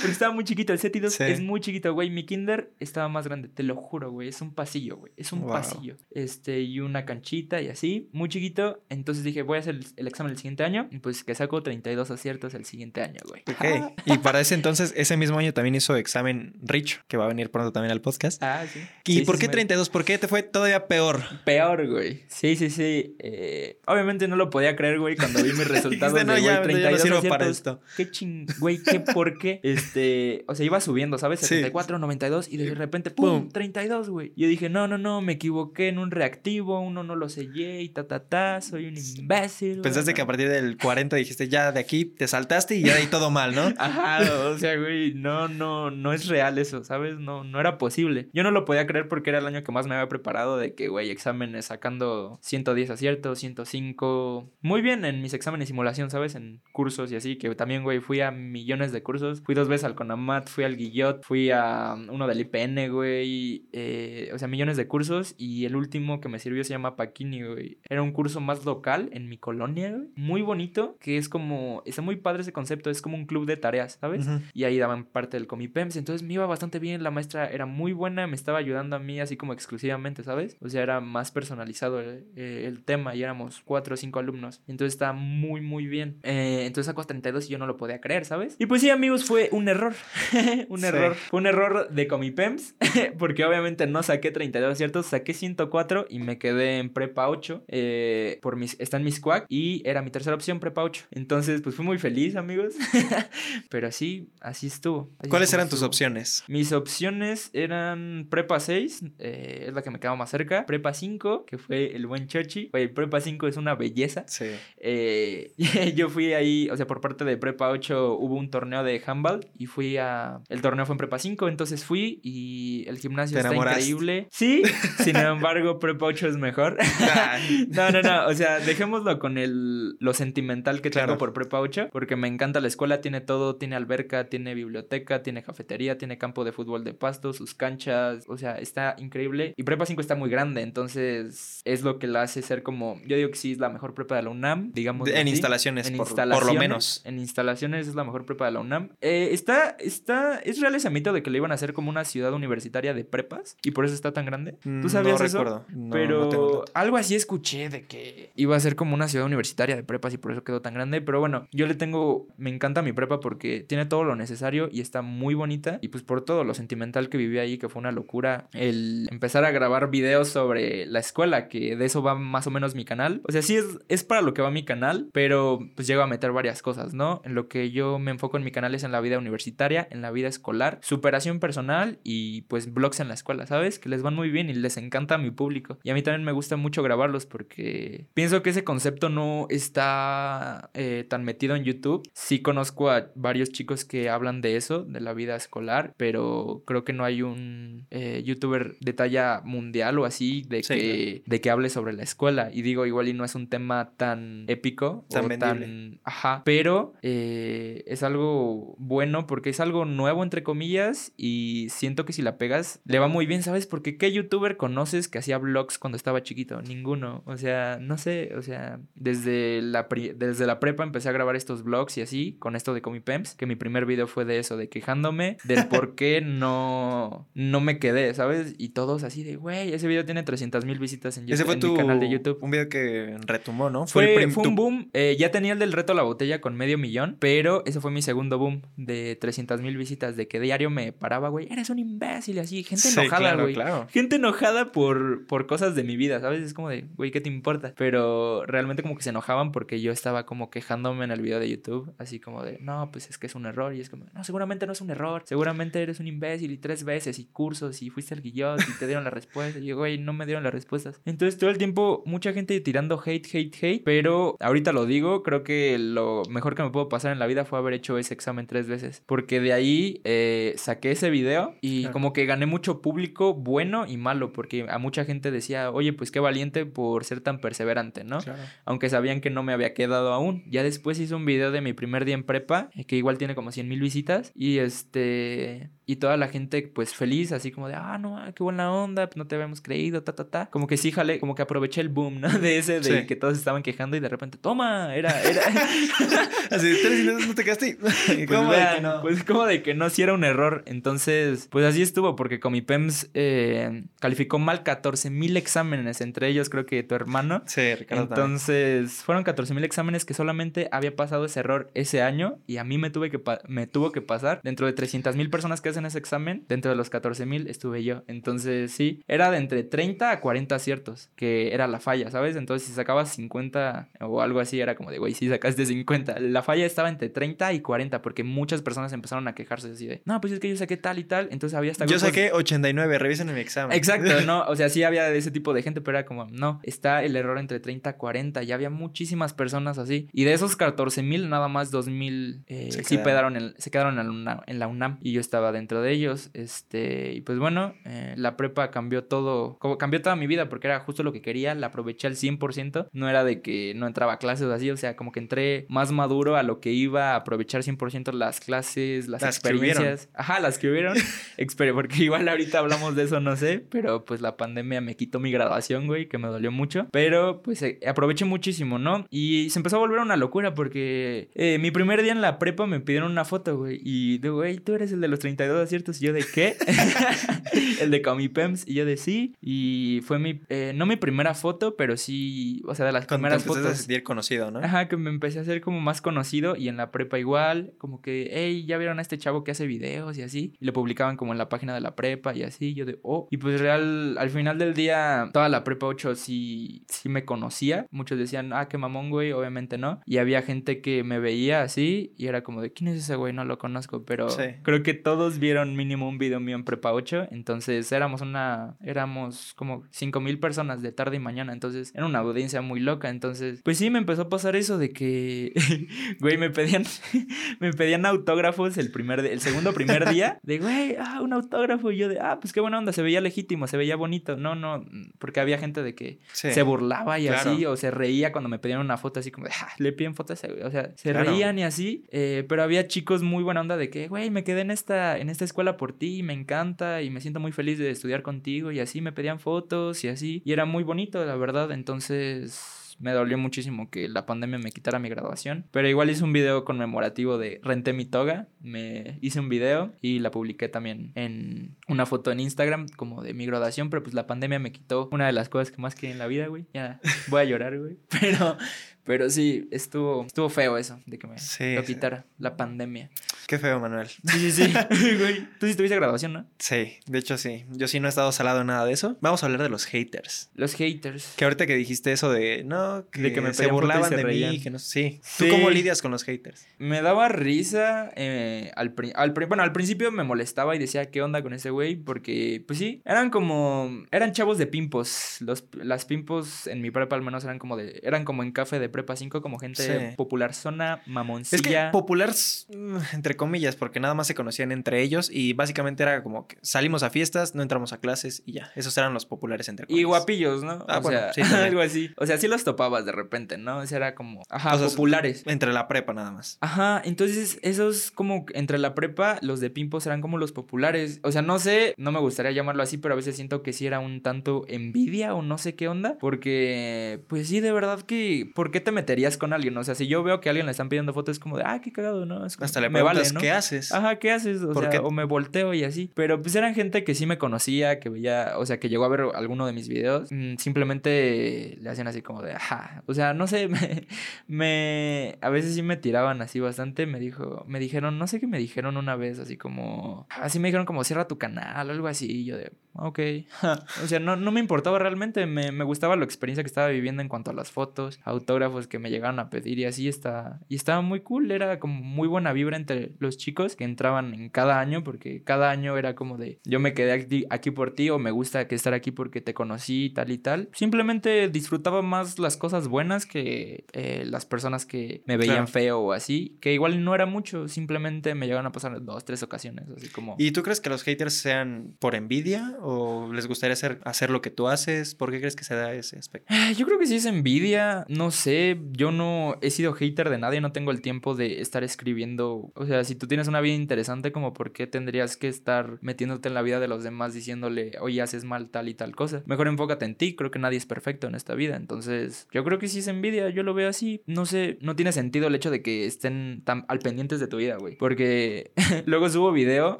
S1: porque estaba muy chiquito. El setis 2 es muy chiquito, güey. Mi kinder estaba más grande, te lo juro, güey. Es un pasillo, güey. Es un pasillo. Este, y una canchita y así, muy chiquito. Entonces dije, voy a hacer el, examen el siguiente año. Y pues que saco 32 aciertos el siguiente año, güey.
S2: Ok. y para ese entonces, ese mismo año también hizo examen Rich, que va a venir pronto también al podcast.
S1: Ah, sí.
S2: ¿Y por qué 32? ¿Por qué te fue todavía peor?
S1: Peor, güey. Sí, sí, sí. Eh, obviamente no lo podía creer, güey, cuando vi mis [laughs] resultados
S2: no,
S1: de,
S2: ya, 32 para esto.
S1: Qué ching, güey, qué por qué. [laughs] Este, o sea, iba subiendo, ¿sabes? 74, 92 y de repente, ¡pum! 32, güey. Yo dije, no, no, no, me equivoqué en un reactivo, uno no lo sellé y ta, ta, ta, soy un imbécil.
S2: Pensaste que a partir del 40 dijiste, ya de aquí te saltaste y ya de ahí todo mal, ¿no? [laughs]
S1: Ajá, o sea, güey, no, no, no es real eso, ¿sabes? No, no era posible. Yo no lo podía creer porque era el año que más me había preparado de que, güey, exámenes sacando 110 aciertos, 105. Muy bien en mis exámenes de simulación, ¿sabes? En cursos y así, que también, güey, fui a millones de cursos. Fui dos veces al Conamat, fui al Guillot, fui a uno del IPN, güey. Eh, o sea, millones de cursos. Y el último que me sirvió se llama Paquini, güey. Era un curso más local en mi colonia, güey. Muy bonito, que es como. Está muy padre ese concepto, es como un club de tareas, ¿sabes? Y ahí daban parte parte del Comipems, entonces me iba bastante bien, la maestra era muy buena, me estaba ayudando a mí así como exclusivamente, ¿sabes? O sea, era más personalizado el, eh, tema y éramos cuatro o cinco alumnos, entonces estaba muy, muy bien. Eh, entonces sacó 32 y yo no lo podía creer, ¿sabes? Y pues sí, amigos, fue un error, [laughs] un error, fue un error de Comipems, [laughs] porque obviamente no saqué 32, ¿cierto? Saqué 104 y me quedé en prepa 8, eh, por mis, está en mis quack y era mi tercera opción prepa 8. Entonces, pues fui muy feliz, amigos. [laughs] Pero así, así estuvo.
S2: ¿Cuáles eran tus opciones?
S1: Mis opciones eran prepa 6, eh, es la que me quedaba más cerca. Prepa 5, que fue el buen Churchy. Oye, prepa 5 es una belleza. Sí. Eh, [laughs] yo fui ahí, o sea, por parte de prepa 8 hubo un torneo de handball y fui a... El torneo fue en prepa 5, entonces fui y el gimnasio está increíble. Sí, sin [laughs] embargo, prepa 8 es mejor. [laughs] no, no, no, o sea, dejémoslo con el, lo sentimental que tengo por prepa 8, porque me encanta la escuela, tiene todo, tiene alberca, tiene biblioteca, tiene cafetería, tiene campo de fútbol de pasto, sus canchas, o sea, está increíble. Y prepa 5 está muy grande, entonces es lo que la hace ser como, yo digo que sí es la mejor prepa de la UNAM, digamos.
S2: en, instalaciones, por, instalaciones, por, lo menos.
S1: En instalaciones es la mejor prepa de la UNAM. Eh, está, está, es real ese mito de que le iban a hacer como una ciudad universitaria de prepas y por eso está tan grande. ¿Tú mm, sabías no eso? Recuerdo. pero algo así escuché de que iba a ser como una ciudad universitaria de prepas y por eso quedó tan grande. Pero bueno, yo le tengo, me encanta mi prepa porque tiene todo lo necesario y está muy bonita. Y pues por todo lo sentimental que viví ahí, que fue una locura, el empezar a grabar videos sobre la escuela, que de eso va más o menos mi canal. O sea, sí es, es para lo que va mi canal, pero pues llego a meter varias cosas, ¿no? En lo que yo me enfoco en mi canal es en la vida universitaria, en la vida escolar, superación personal y pues blogs en la escuela, ¿sabes? Que les van muy bien y les encanta a mi público. Y a mí también me gusta mucho grabarlos porque pienso que ese concepto no está eh, tan metido en YouTube. Sí conozco a varios chicos que hablan de eso, de la vida escolar, pero creo que no hay un eh, youtuber de talla mundial o así de, que, de que hable sobre la escuela. Y digo, igual y no es un tema tan épico tan o tan... Ajá, pero eh, es algo bueno porque es algo nuevo, entre comillas, y siento que si la pegas, le va muy bien, ¿sabes? Porque ¿qué youtuber conoces que hacía vlogs cuando estaba chiquito? Ninguno. O sea, no sé, o sea, desde la, desde la prepa empecé a grabar estos vlogs y así, con esto de Comipems, que mi primer video fue de eso, de quejándome del por qué no, no me quedé, ¿sabes? Y todos así de, güey, ese video tiene 300 mil visitas en, YouTube, ese fue tu, mi canal de YouTube.
S2: Un video que retumó, ¿no?
S1: Fue, fue, un boom. Eh, ya tenía el del reto a la botella con medio millón, pero ese fue mi segundo boom de 300 mil visitas, de que diario me paraba, güey, eres un imbécil así, gente enojada, güey. Gente enojada por, por cosas de mi vida, ¿sabes? Es como de, güey, ¿qué te importa? Pero realmente como que se enojaban porque yo estaba como quejándome en el video de YouTube, así como de, no, pues es que es un error. Y es como, no, seguramente no es un error, seguramente eres un imbécil y tres veces y cursos y fuiste al guillot y te dieron la respuesta. Y yo, güey, no me dieron las respuestas. Entonces todo el tiempo mucha gente tirando hate, hate, hate, pero ahorita lo digo, creo que lo mejor que me puedo pasar en la vida fue haber hecho ese examen tres veces, porque de ahí eh, saqué ese video y como que gané mucho público bueno y malo, porque a mucha gente decía, oye, pues qué valiente por ser tan perseverante, ¿no? Aunque sabían que no me había quedado aún. Ya después hice un video de mi primer día en prepa, eh, que igual tiene como 100 mil visitas, y este y toda la gente pues feliz, así como de, ah, no, qué buena onda, pues no te habíamos creído, ta, ta, ta. Como que sí, jale, como que aproveché el boom, ¿no? [laughs] De ese, de que todos estaban quejando y de repente, toma, era, era. [laughs]
S2: así, tres no te quedaste. [laughs]
S1: pues, como de que, no? pues como de que no, si era un error. Entonces, pues así estuvo, porque con mi PEMS eh, calificó mal 14 mil exámenes, entre ellos creo que tu hermano.
S2: Sí, Ricardo.
S1: Entonces, fueron 14 mil exámenes que solamente había pasado ese error ese año y a mí me, tuve que me tuvo que pasar dentro de 300 mil personas que en ese examen, dentro de los 14 mil estuve yo. Entonces, sí, era de entre 30 a 40 aciertos, que era la falla, ¿sabes? Entonces, si sacabas 50 o algo así, era como de, güey, si sacaste 50. La falla estaba entre 30 y 40, porque muchas personas empezaron a quejarse así de, no, pues es que yo saqué tal y tal. Entonces había hasta.
S2: Yo saqué 89, revisen mi examen.
S1: Exacto, [laughs] no, o sea, sí había de ese tipo de gente, pero era como, no, está el error entre 30 y 40. Y había muchísimas personas así. Y de esos 14 mil, nada más 2 mil eh, sí, quedaron en, se quedaron en la, UNAM, y yo estaba dentro de ellos. Este, y pues bueno, eh, la prepa cambió todo, cambió toda mi vida porque era justo lo que quería, la aproveché al 100%, no era de que no entraba a clases o así, o sea, como que entré más maduro a lo que iba a aprovechar 100% las clases, las, experiencias. Ajá, las que hubieron, [laughs] porque igual ahorita hablamos de eso, no sé, pero pues la pandemia me quitó mi graduación, güey, que me dolió mucho, pero pues eh, aproveché muchísimo, ¿no? Y se empezó a volver una locura porque eh, mi primer día en la prepa me pidieron una foto, güey, y de, güey, tú eres el de los 32 aciertos, y yo de, ¿qué? [laughs] el de Comipems, y yo de, sí, y fue mi, eh, no mi primera foto, pero sí, o sea, de las primeras fotos.
S2: a sentir conocido, ¿no?
S1: Ajá, que me empecé a hacer como más conocido y en la prepa igual, como que, hey, ya vieron a este chavo que hace videos y así, y lo publicaban como en la página de la prepa y así, yo de, oh, y pues real, al final del día, toda la prepa 8 sí, sí me conocía, muchos decían, ah, qué mamón, güey, obviamente no, y había gente que me veía así y era como de, ¿quién es ese güey? No lo conozco, pero creo que todos vieron mínimo un video mío en prepa 8, entonces éramos una, éramos como 5 mil personas de tarde y mañana, entonces era una audiencia muy loca, entonces, pues sí, me empezó a pasar eso de que, [laughs] güey, me pedían, [laughs] me pedían autógrafos el primer, el segundo primer día, [laughs] de, güey, ah, un autógrafo, y yo de, ah, pues qué buena onda, se veía legítimo, se veía bonito, no, no, porque había gente de que se burlaba y así, o se reía cuando me pedían una foto así como de, ah, le piden fotos, o sea, se reían y así, eh, pero había chicos muy buena onda de que, güey, me quedé en esta, en esta escuela por ti, me encanta y me siento muy feliz de estudiar contigo y así me pedían fotos y así, y era muy bonito, la verdad, entonces me dolió muchísimo que la pandemia me quitara mi graduación. Pero igual hice un video conmemorativo de renté mi toga. Me hice un video y la publiqué también en una foto en Instagram como de mi graduación. Pero pues la pandemia me quitó una de las cosas que más quería en la vida, güey. Ya voy a llorar, güey. [laughs] Pero pero sí, estuvo, estuvo feo eso, de que me lo quitara, la pandemia.
S2: Qué feo, Manuel.
S1: Sí, sí, sí. [laughs] [laughs] Tú sí tuviste graduación, ¿no?
S2: Sí, de hecho sí. Yo sí no he estado salado en nada de eso. Vamos a hablar de los haters.
S1: Los haters.
S2: Que ahorita que dijiste eso de, no, que, de que me se burlaban de mí, que no sí. ¿Tú cómo lidias con los haters?
S1: Me daba risa eh, al, al, bueno, al principio me molestaba y decía, ¿qué onda con ese güey? Porque, pues sí, eran como, eran chavos de pimpos. Los, las pimpos en mi prepa al menos eran como de, eran como en café de prepa 5 como gente popular zona mamoncilla. Es que
S2: popular mm, entre comillas porque nada más se conocían entre ellos y básicamente era como que salimos a fiestas, no entramos a clases y ya. Esos eran los populares entre
S1: comillas. Y guapillos, ¿no? Ah, o sea, [laughs] algo así. O sea, sí los topabas de repente, ¿no? O sea, era como, ajá, populares.
S2: Entre la prepa nada más.
S1: Ajá, entonces esos como entre la prepa, los de Pimpos eran como los populares. O sea, no sé, no me gustaría llamarlo así, pero a veces siento que sí era un tanto envidia o no sé qué onda, porque pues sí, de verdad que ¿por qué te meterías con alguien? O sea, si yo veo que a alguien le están pidiendo fotos, es como de, ah, qué cagado, ¿no? Es
S2: Hasta le me vale, ¿no? ¿qué haces?
S1: Ajá, ¿qué haces? O, sea, o me volteo y así. Pero pues eran gente que sí me conocía, que veía, o sea, que llegó a ver alguno de mis videos. Mm, simplemente le hacían así como de, ajá. O sea, no sé, [laughs] me, me, a veces sí me tiraban así bastante. Me dijo, me dijeron, no sé qué me dijeron una vez, así como, así me dijeron como, cierra tu canal o algo así. Y yo de, ok. [laughs] o sea, no, no me importaba realmente, me, me gustaba la experiencia que estaba viviendo en cuanto a las fotos, autógrafos que me llegaron a pedir y así está. Y estaba muy cool, era como muy buena vibra entre los chicos que entraban en cada año, porque cada año era como de yo me quedé aquí, por ti o me gusta que estar aquí porque te conocí tal y tal. Simplemente disfrutaba más las cosas buenas que eh, las personas que me veían feo o así, que igual no era mucho, simplemente me llegaron a pasar dos, tres ocasiones, así como...
S2: ¿Y tú crees que los haters sean por envidia o les gustaría hacer, hacer lo que tú haces? ¿Por qué crees que se da ese aspecto?
S1: Yo creo que sí es envidia, no sé, yo no he sido hater de nadie, no tengo el tiempo de estar escribiendo. O sea, si tú tienes una vida interesante, como por qué tendrías que estar metiéndote en la vida de los demás diciéndole, oye, haces mal tal y tal cosa. Mejor enfócate en ti, creo que nadie es perfecto en esta vida. Entonces, yo creo que sí es envidia, yo lo veo así. No sé, no tiene sentido el hecho de que estén tan al pendientes de tu vida, güey. Porque [laughs] luego subo video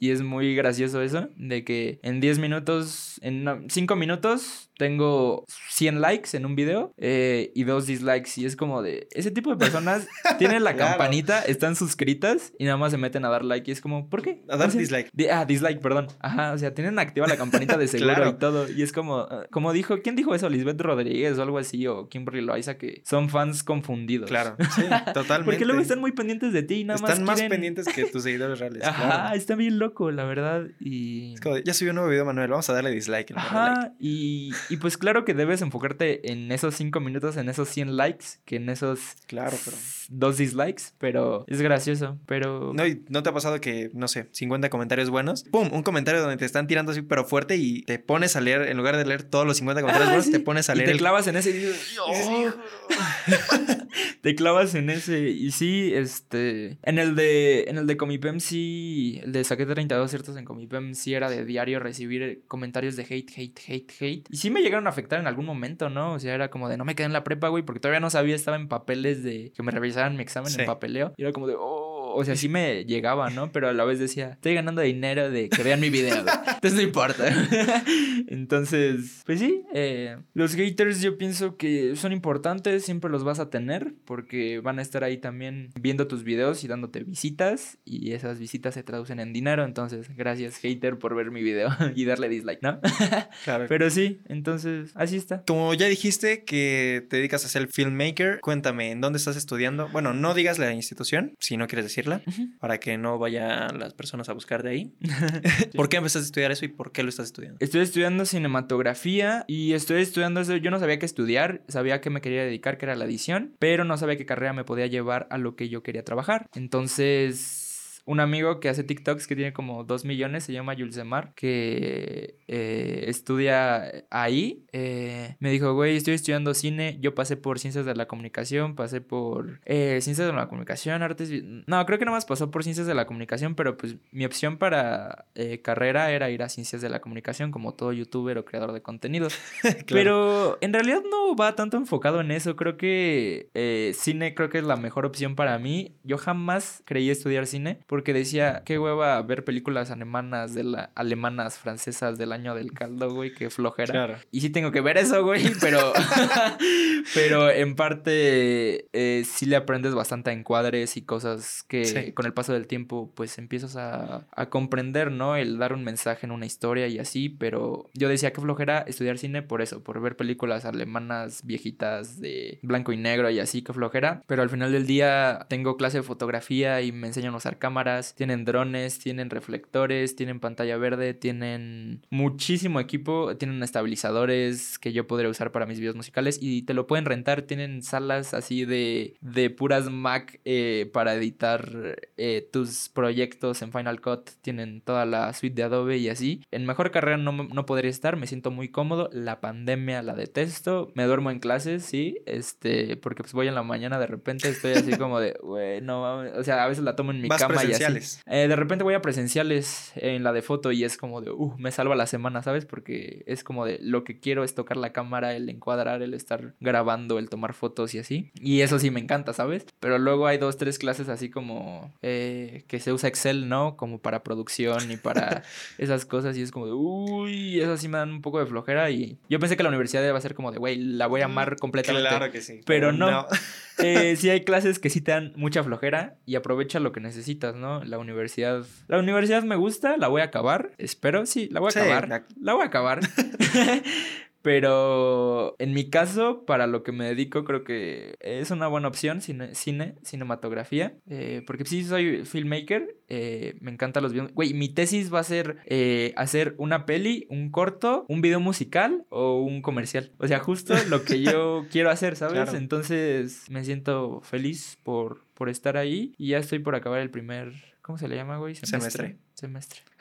S1: y es muy gracioso eso, de que en 10 minutos, en 5 minutos, tengo 100 likes en un video eh, y dos dislikes. Y es como de, ese tipo de personas [laughs] tienen la campanita, están suscritas y nada más se meten a dar like. Y es como, ¿por qué?
S2: A dar dislike.
S1: ah, dislike, perdón. Ajá, o sea, tienen activa la campanita de [laughs] seguro y todo. Y es como, ah, como dijo, ¿quién dijo eso? Lisbeth Rodríguez o algo así, o Kimberly Loaiza, que son fans confundidos.
S2: Claro, [laughs] sí, totalmente.
S1: Porque luego están muy pendientes de ti y nada
S2: más.
S1: Están
S2: más pendientes que tus seguidores reales.
S1: Ajá, está bien loco, la verdad. Y.
S2: ya subí un nuevo video, Manuel. vamos a darle dislike.
S1: Ajá, y, y, pues claro que debes enfocarte en esos cinco minutos, en esos 100 likes, que en esos
S2: claro, pero...
S1: dos dislikes, pero es gracioso, pero...
S2: No, y ¿no te ha pasado que, no sé, 50 comentarios buenos? ¡Pum! Un comentario donde te están tirando así, pero fuerte y te pones a leer, en lugar de leer todos los 50 comentarios ah, buenos, te pones a leer...
S1: Y te clavas en ese y dices, [laughs] [laughs] te clavas en ese y sí, este... En el de, en el de Comipem sí, el de saqué 32 ciertos en Comipem sí era de diario recibir comentarios de hate, hate, hate, hate. Y sí me llegaron a afectar en algún momento, ¿no? O sea, era como de no me quedé en la prepa, güey, porque todavía no sabía, estaba en papapeles de que me revisaran mi examen en papeleo. Y era como de, oh, o sea, sí me llegaba, ¿no? Pero a la vez decía, estoy ganando dinero de que vean mi video, [laughs] Entonces no importa. Entonces, pues sí, eh, los haters yo pienso que son importantes, siempre los vas a tener, porque van a estar ahí también viendo tus videos y dándote visitas, y esas visitas se traducen en dinero. Entonces, gracias, hater, por ver mi video [laughs] y darle dislike, ¿no? [laughs] claro. Pero sí, entonces, así está.
S2: Como ya dijiste que te dedicas a ser filmmaker, cuéntame, ¿en dónde estás estudiando? Bueno, no digas la institución, si no quieres decir para que no vayan las personas a buscar de ahí. [laughs] [laughs] ¿Por qué empezaste a estudiar eso y por qué lo estás estudiando?
S1: Estoy estudiando cinematografía y estoy estudiando eso. Yo no sabía qué estudiar, sabía que me quería dedicar, que era la edición, pero no sabía qué carrera me podía llevar a lo que yo quería trabajar. Entonces un amigo que hace TikToks que tiene como 2 millones, se llama Yulsemar, que eh, estudia ahí. Eh, me dijo, güey, estoy estudiando cine. Yo pasé por ciencias de la comunicación, pasé por eh, ciencias de la comunicación, artes. No, creo que nada más pasó por ciencias de la comunicación, pero pues mi opción para carrera era ir a ciencias de la comunicación, como todo youtuber o creador de contenidos. [laughs] Pero en realidad no va tanto enfocado en eso. Creo que cine creo que es la mejor opción para mí. Yo jamás creí estudiar cine porque decía, qué hueva ver películas alemanas, de la, alemanas, francesas del año del caldo, güey, qué flojera. Y sí tengo que ver eso, güey, [laughs] pero, [laughs] pero en parte eh, sí le aprendes bastante a encuadres y cosas que con el paso del tiempo, pues empiezas a, a comprender, ¿no? El dar un mensaje en una historia y así, pero yo decía que flojera estudiar cine por eso, por ver películas alemanas viejitas de blanco y negro y así, que flojera. Pero al final del día tengo clase de fotografía y me enseñan a usar cámaras tienen drones, tienen reflectores, tienen pantalla verde, tienen muchísimo equipo, tienen estabilizadores que yo podría usar para mis videos musicales y te lo pueden rentar, tienen salas así de, de puras Mac eh, para editar eh, tus proyectos en Final Cut, tienen toda la suite de Adobe y así. En mejor carrera no, no podría estar, me siento muy cómodo, la pandemia la detesto, me duermo en clases, sí, este, porque pues voy en la mañana de repente, estoy así como de, güey, no o sea, a veces la tomo en mi cama y eh, de repente voy a presenciales en la de foto y es como de, uh, me salva la semana, ¿sabes? Porque es como de lo que quiero es tocar la cámara, el encuadrar, el estar grabando, el tomar fotos y así. Y eso sí me encanta, ¿sabes? Pero luego hay dos, tres clases así como eh, que se usa Excel, ¿no? Como para producción y para [laughs] esas cosas y es como de, uy, eso sí me dan un poco de flojera y yo pensé que la universidad iba a ser como de, güey, la voy a mm, amar completamente.
S2: Claro que sí.
S1: Pero no. no. eh, [laughs] sí hay clases que sí te dan mucha flojera y aprovecha lo que necesitas, ¿no? La universidad. La universidad me gusta, la voy a acabar. Espero, sí, la voy a acabar. La... voy a acabar. [laughs] Pero en mi caso, para lo que me dedico, creo que es una buena opción, cine, cine cinematografía. Eh, porque sí soy filmmaker, eh, me encantan los videos. Güey, mi tesis va a ser eh, hacer una peli, un corto, un video musical o un comercial. O sea, justo lo que yo [laughs] quiero hacer, ¿sabes? Entonces me siento feliz por, por estar ahí y ya estoy por acabar el primer ¿Cómo se le llama, güey?
S2: Semestre.
S1: Semestre.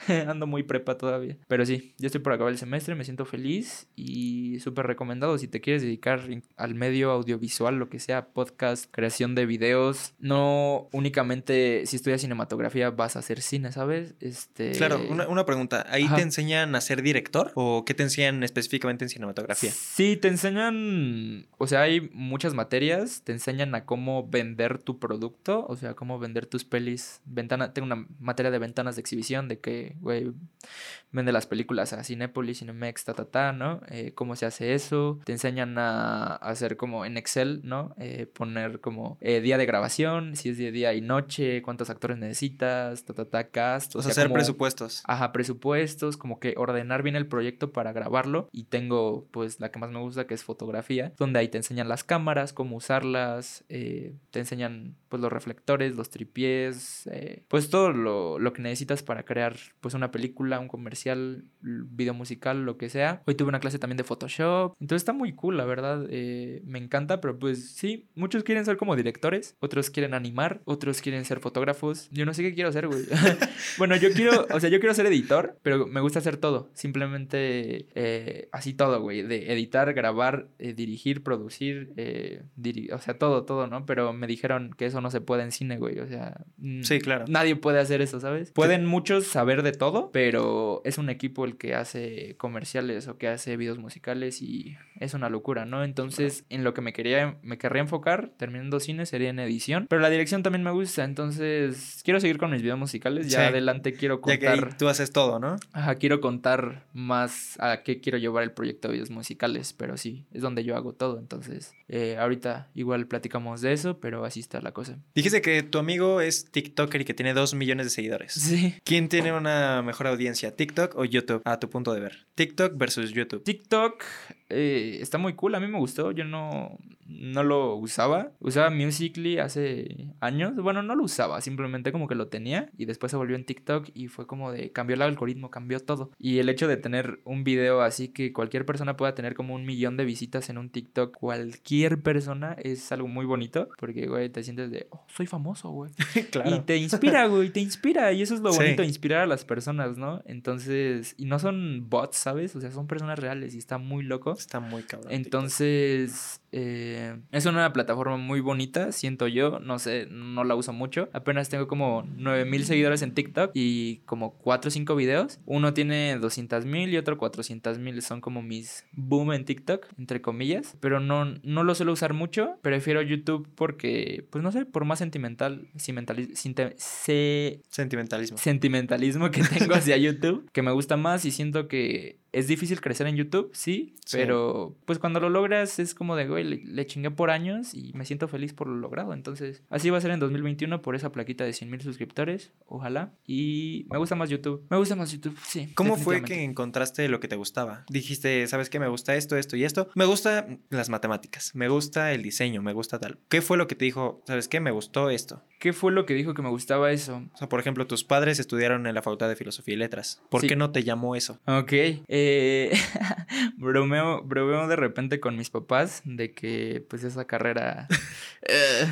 S1: [laughs] Ando muy prepa todavía. Pero sí, ya estoy por acabar el semestre, me siento feliz y súper recomendado si te quieres dedicar al medio audiovisual, lo que sea, podcast, creación de videos. No únicamente si estudias cinematografía vas a hacer cine, ¿sabes? Este...
S2: Claro, una, pregunta. ¿Ahí te enseñan a ser director o qué te enseñan específicamente en cinematografía?
S1: Sí, te enseñan, o sea, hay muchas materias, te enseñan a cómo vender tu producto, o sea, cómo vender tus pelis. Ventana, tengo una materia de ventanas de exhibición de que, güey, vende las películas a Cinepolis, Cinemex, ta, ta, ta, ¿no? Eh, cómo se hace eso. Te enseñan a, hacer como en Excel, ¿no? Eh, poner como eh, día de grabación, si es de día y noche, cuántos actores necesitas, ta, ta, ta, cast.
S2: O, sea, hacer presupuestos.
S1: Ajá, presupuestos, como que ordenar bien el proyecto para grabarlo. Y tengo, pues, la que más me gusta, que es fotografía, donde ahí te enseñan las cámaras, cómo usarlas, te enseñan, pues, los reflectores, los tripiés, pues, todo lo, lo que necesitas para para crear pues una película, un comercial, video musical, lo que sea. Hoy tuve una clase también de Photoshop. Entonces está muy cool, la verdad. Eh, me encanta, pero pues sí, muchos quieren ser como directores, otros quieren animar, otros quieren ser fotógrafos. Yo no sé qué quiero hacer, güey. [laughs] bueno, yo quiero, o sea, yo quiero ser editor, pero me gusta hacer todo. Simplemente eh, así todo, güey. De editar, grabar, eh, dirigir, producir, o sea, todo, todo, ¿no? Pero me dijeron que eso no se puede en cine, güey. O sea,
S2: sí, claro.
S1: Nadie puede hacer eso, ¿sabes? Pueden muchos saber de todo, pero es un equipo el que hace comerciales o que hace videos musicales y es una locura, ¿no? Entonces, en lo que me quería, me querría enfocar, terminando cine, sería en edición. Pero la dirección también me gusta, entonces quiero seguir con mis videos musicales. Ya adelante quiero contar.
S2: tú haces todo, ¿no?
S1: Ajá, quiero contar más a qué quiero llevar el proyecto de videos musicales, pero sí, es donde yo hago todo. Entonces, eh, ahorita igual platicamos de eso, pero así está la cosa.
S2: Dijiste que tu amigo es TikToker y que tiene dos millones de seguidores.
S1: Sí.
S2: ¿Quién tiene una mejor audiencia, TikTok o YouTube, a tu punto de ver? TikTok versus YouTube.
S1: TikTok eh, está muy cool, a mí me gustó, yo no, no lo usaba. Usaba Musically hace años. Bueno, no lo usaba, simplemente como que lo tenía y después se volvió en TikTok y fue como de cambió el algoritmo, cambió todo. Y el hecho de tener un video así que cualquier persona pueda tener como un millón de visitas en un TikTok, cualquier persona es algo muy bonito porque, güey, te sientes de, oh, soy famoso, güey. [laughs] claro. Y te inspira, güey, te inspira y eso es lo bonito, inspirar a las personas, ¿no? Entonces, y no son bots, ¿sabes? O sea, son personas reales y está muy loco.
S2: Está muy cabrón.
S1: Entonces, eh, es una plataforma muy bonita, siento yo. No sé, no la uso mucho. Apenas tengo como 9000 seguidores en TikTok y como 4 o 5 videos. Uno tiene 200 mil y otro 400 mil. Son como mis boom en TikTok, entre comillas. Pero no, no lo suelo usar mucho. Prefiero YouTube porque, pues no sé, por más sentimental,
S2: sentimentalismo.
S1: Sentimentalismo que tengo hacia [laughs] YouTube, que me gusta más y siento que es difícil crecer en YouTube, sí, pero pues cuando lo logras es como de, güey, le, chingué por años y me siento feliz por lo logrado. Entonces, así va a ser en 2021 por esa plaquita de 100 mil suscriptores, ojalá. Y me gusta más YouTube. Me gusta más YouTube, sí.
S2: ¿Cómo fue que encontraste lo que te gustaba? Dijiste, ¿sabes qué? Me gusta esto, esto y esto. Me gusta las matemáticas, me gusta el diseño, me gusta tal. ¿Qué fue lo que te dijo, ¿sabes qué? Me gustó esto.
S1: ¿Qué fue lo que dijo que me gustaba eso?
S2: O sea, por ejemplo, tus padres estudiaron en la Facultad de Filosofía y Letras. ¿Por qué no te llamó eso?
S1: Ok. Eh, [laughs] bromeo, bromeo de repente con mis papás de que pues esa carrera [laughs] eh,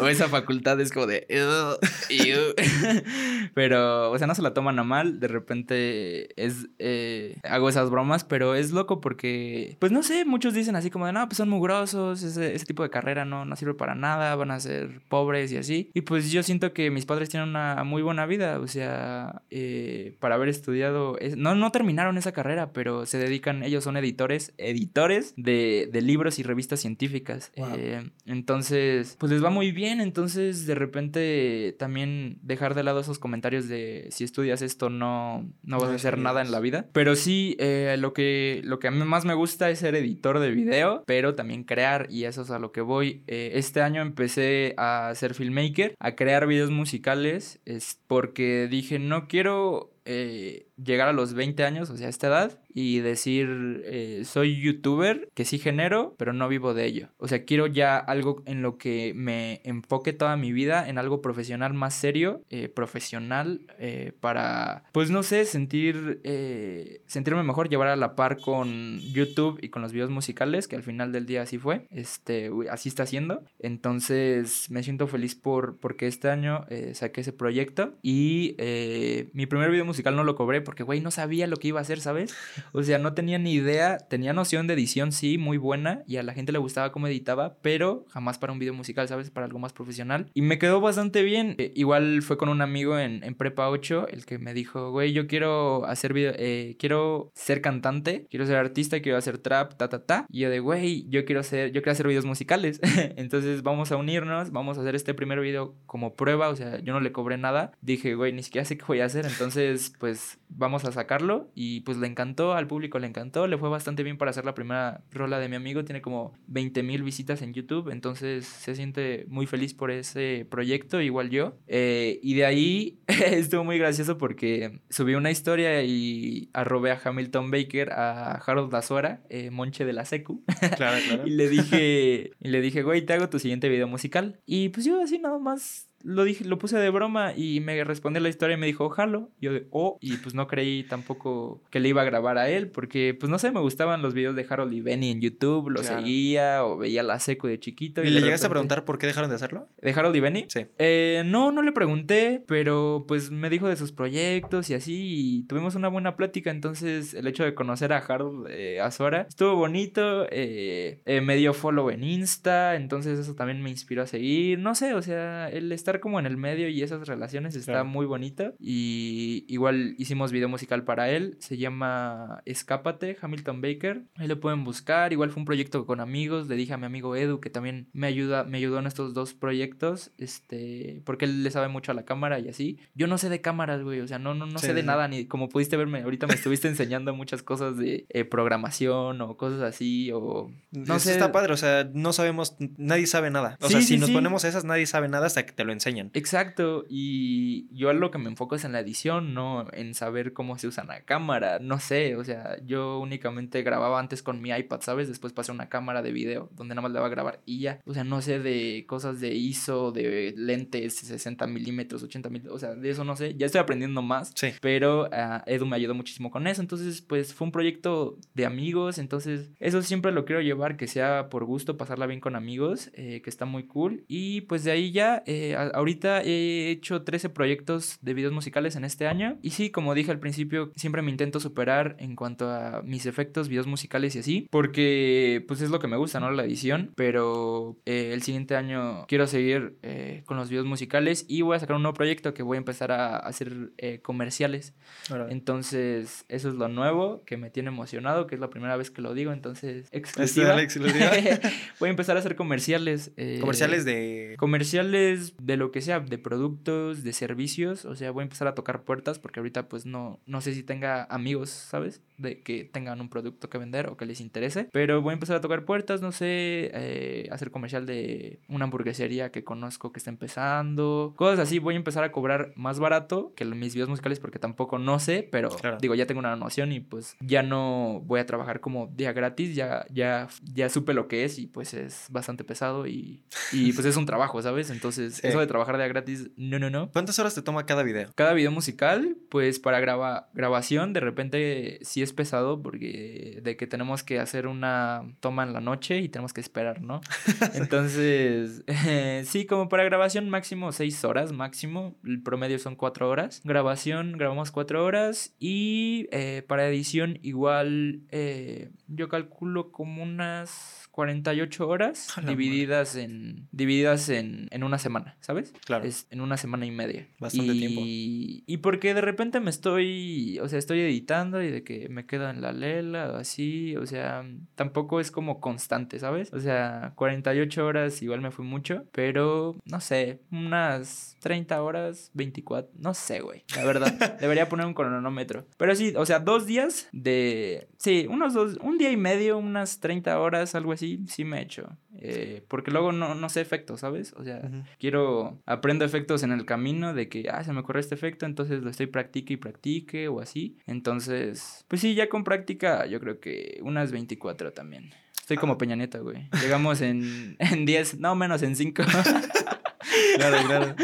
S1: o esa facultad es como de... [laughs] pero, o sea, no se la toman a mal. De repente es... Eh, hago esas bromas, pero es loco porque, pues no sé, muchos dicen así como de, no, pues son mugrosos, ese, ese tipo de carrera no, no sirve para nada, van a ser pobres y así. Y pues yo siento que mis padres tienen una muy buena vida, o sea, para haber estudiado... no, no terminaron esa carrera, pero se dedican, ellos son editores, editores de, libros y revistas científicas. Eh, entonces, pues les va muy bien, entonces de repente también dejar de lado esos comentarios de si estudias esto no, no vas a hacer nada en la vida. Pero sí, eh, lo, que, lo que a mí más me gusta es ser editor de video, pero también crear y eso es a lo que voy. Eh, este año empecé a ser filmmaker, a crear videos musicales, es porque dije, no quiero llegar a los 20 años, o sea, a esta edad, y decir, eh, soy youtuber, que sí genero, pero no vivo de ello. O sea, quiero ya algo en lo que me enfoque toda mi vida, en algo profesional más serio, eh, profesional, eh, para, pues no sé, sentir, sentirme mejor, llevar a la par con YouTube y con los videos musicales, que al final del día así fue, este, así está haciendo. Entonces, me siento feliz por, porque este año saqué ese proyecto y mi primer video musical no lo cobré porque, güey, no sabía lo que iba a hacer, ¿sabes? O sea, no tenía ni idea, tenía noción de edición, sí, muy buena, y a la gente le gustaba cómo editaba, pero jamás para un video musical, ¿sabes? Para algo más profesional. Y me quedó bastante bien. Eh, igual fue con un amigo en, Prepa 8, el que me dijo, güey, yo quiero hacer video, eh, quiero ser cantante, quiero ser artista, quiero hacer trap, ta, ta, ta. Y yo de, güey, yo quiero hacer, yo quiero hacer videos musicales. [laughs] Entonces vamos a unirnos, vamos a hacer este primer video como prueba, o sea, yo no le cobré nada. Dije, güey, ni siquiera sé qué voy a hacer, entonces, pues vamos a sacarlo y pues le encantó, al público le encantó, le fue bastante bien para hacer la primera rola de mi amigo, tiene como 20 mil visitas en YouTube, entonces se siente muy feliz por ese proyecto, igual yo. Eh, y de ahí [laughs] estuvo muy gracioso porque subí una historia y arrobé a Hamilton Baker, a Harold Dazuara, eh, Monche de la Secu. [laughs]
S2: Claro, claro.
S1: y le dije, y le dije, güey, te hago tu siguiente video musical. Y pues yo así nada más lo dije, lo puse de broma y me respondió la historia y me dijo, jalo. Yo de, oh, y pues no creí tampoco que le iba a grabar a él, porque pues no sé, me gustaban los videos de Harold y Benny en YouTube, lo seguía o veía la seco de chiquito.
S2: ¿Y, le llegaste a preguntar por qué dejaron de hacerlo?
S1: ¿De Harold y Benny?
S2: Sí.
S1: Eh, no, no le pregunté, pero pues me dijo de sus proyectos y así, y tuvimos una buena plática, entonces el hecho de conocer a Harold eh, Azora estuvo bonito, eh, eh, me dio follow en Insta, entonces eso también me inspiró a seguir, no sé, o sea, el estar como en el medio y esas relaciones está muy bonita, y igual hicimos video musical para él, se llama Escápate, Hamilton Baker, ahí lo pueden buscar, igual fue un proyecto con amigos, le dije a mi amigo Edu que también me ayuda, me ayudó en estos dos proyectos, este, porque él le sabe mucho a la cámara y así, yo no sé de cámaras, güey, o sea, no, no, no sé de nada, ni como pudiste verme, ahorita me estuviste [laughs] enseñando muchas cosas de eh, programación o cosas así, o
S2: no sé. Está padre, o sea, no sabemos, nadie sabe nada. O sea, si nos ponemos esas, nadie sabe nada hasta que te lo enseñan.
S1: Exacto, y yo lo que me enfoco es en la edición, no en saber cómo se usa la cámara, no sé, o sea, yo únicamente grababa antes con mi iPad, ¿sabes? Después pasé a una cámara de video donde nada más le va a grabar y ya, o sea, no sé de cosas de ISO, de lentes 60 milímetros, 80 milímetros, o sea, de eso no sé, ya estoy aprendiendo más,
S2: sí.
S1: pero uh, Edu me ayudó muchísimo con eso, entonces pues fue un proyecto de amigos, entonces eso siempre lo quiero llevar, que sea por gusto, pasarla bien con amigos, eh, que está muy cool, y pues de ahí ya, eh, ahorita he hecho 13 proyectos de videos musicales en este año, y sí, como dije al principio, siempre me intento superar en cuanto a mis efectos, videos musicales y así, porque pues es lo que me gusta, ¿no? La edición, pero eh, el siguiente año quiero seguir con los videos musicales y voy a sacar un nuevo proyecto que voy a empezar a hacer comerciales. Entonces, eso es lo nuevo que me tiene emocionado, que es la primera vez que lo digo, entonces, exclusiva. [laughs] Voy a empezar a hacer comerciales.
S2: Eh, ¿Comerciales de...?
S1: Comerciales de lo que sea, de productos, de servicios, o sea, voy a empezar a tocar puertas porque ahorita pues no, no sé si tenga amigos, ¿sabes? De que tengan un producto que vender o que les interese, pero voy a empezar a tocar puertas, no sé, eh, hacer comercial de una hamburguesería que conozco que está empezando, cosas así, voy a empezar a cobrar más barato que mis videos musicales porque tampoco no sé, pero digo, ya tengo una noción y pues ya no voy a trabajar como día gratis, ya, ya, ya supe lo que es y pues es bastante pesado y, y pues es un trabajo, ¿sabes? Entonces, [laughs] eso de trabajar día gratis, no, no, no.
S2: ¿Cuántas horas te toma cada video?
S1: Cada video musical, pues para graba grabación, de repente sí es pesado porque de que tenemos que hacer una toma en la noche y tenemos que esperar, ¿no? [laughs] Entonces, [laughs] sí, como para grabación máximo seis horas, máximo, el promedio son cuatro horas. Grabación, grabamos cuatro horas y eh, para edición igual eh, yo calculo como unas 48 horas divididas en divididas en, en, una semana, ¿sabes?
S2: Claro.
S1: Es en una semana y media.
S2: Bastante
S1: y,
S2: tiempo.
S1: Y porque de repente me estoy, o sea, estoy editando y de que me quedo en la lela o así, o sea, tampoco es como constante, ¿sabes? O sea, 48 horas igual me fue mucho, pero no sé, unas 30 horas, 24, no sé, güey, la verdad. [laughs] Debería poner un cronómetro. Pero sí, o sea, dos días de, sí, unos dos, un día y medio, unas 30 horas, algo así sí, sí me he hecho. Eh, porque luego no, no sé efectos, ¿sabes? O sea, quiero, aprendo efectos en el camino de que, ah, se me ocurre este efecto, entonces lo estoy practique y practique o así. Entonces, pues sí, ya con práctica yo creo que unas 24 también. Estoy como ah. Peña Neta, güey. Llegamos en, [laughs] en 10, no menos en 5. [laughs]
S2: claro, claro.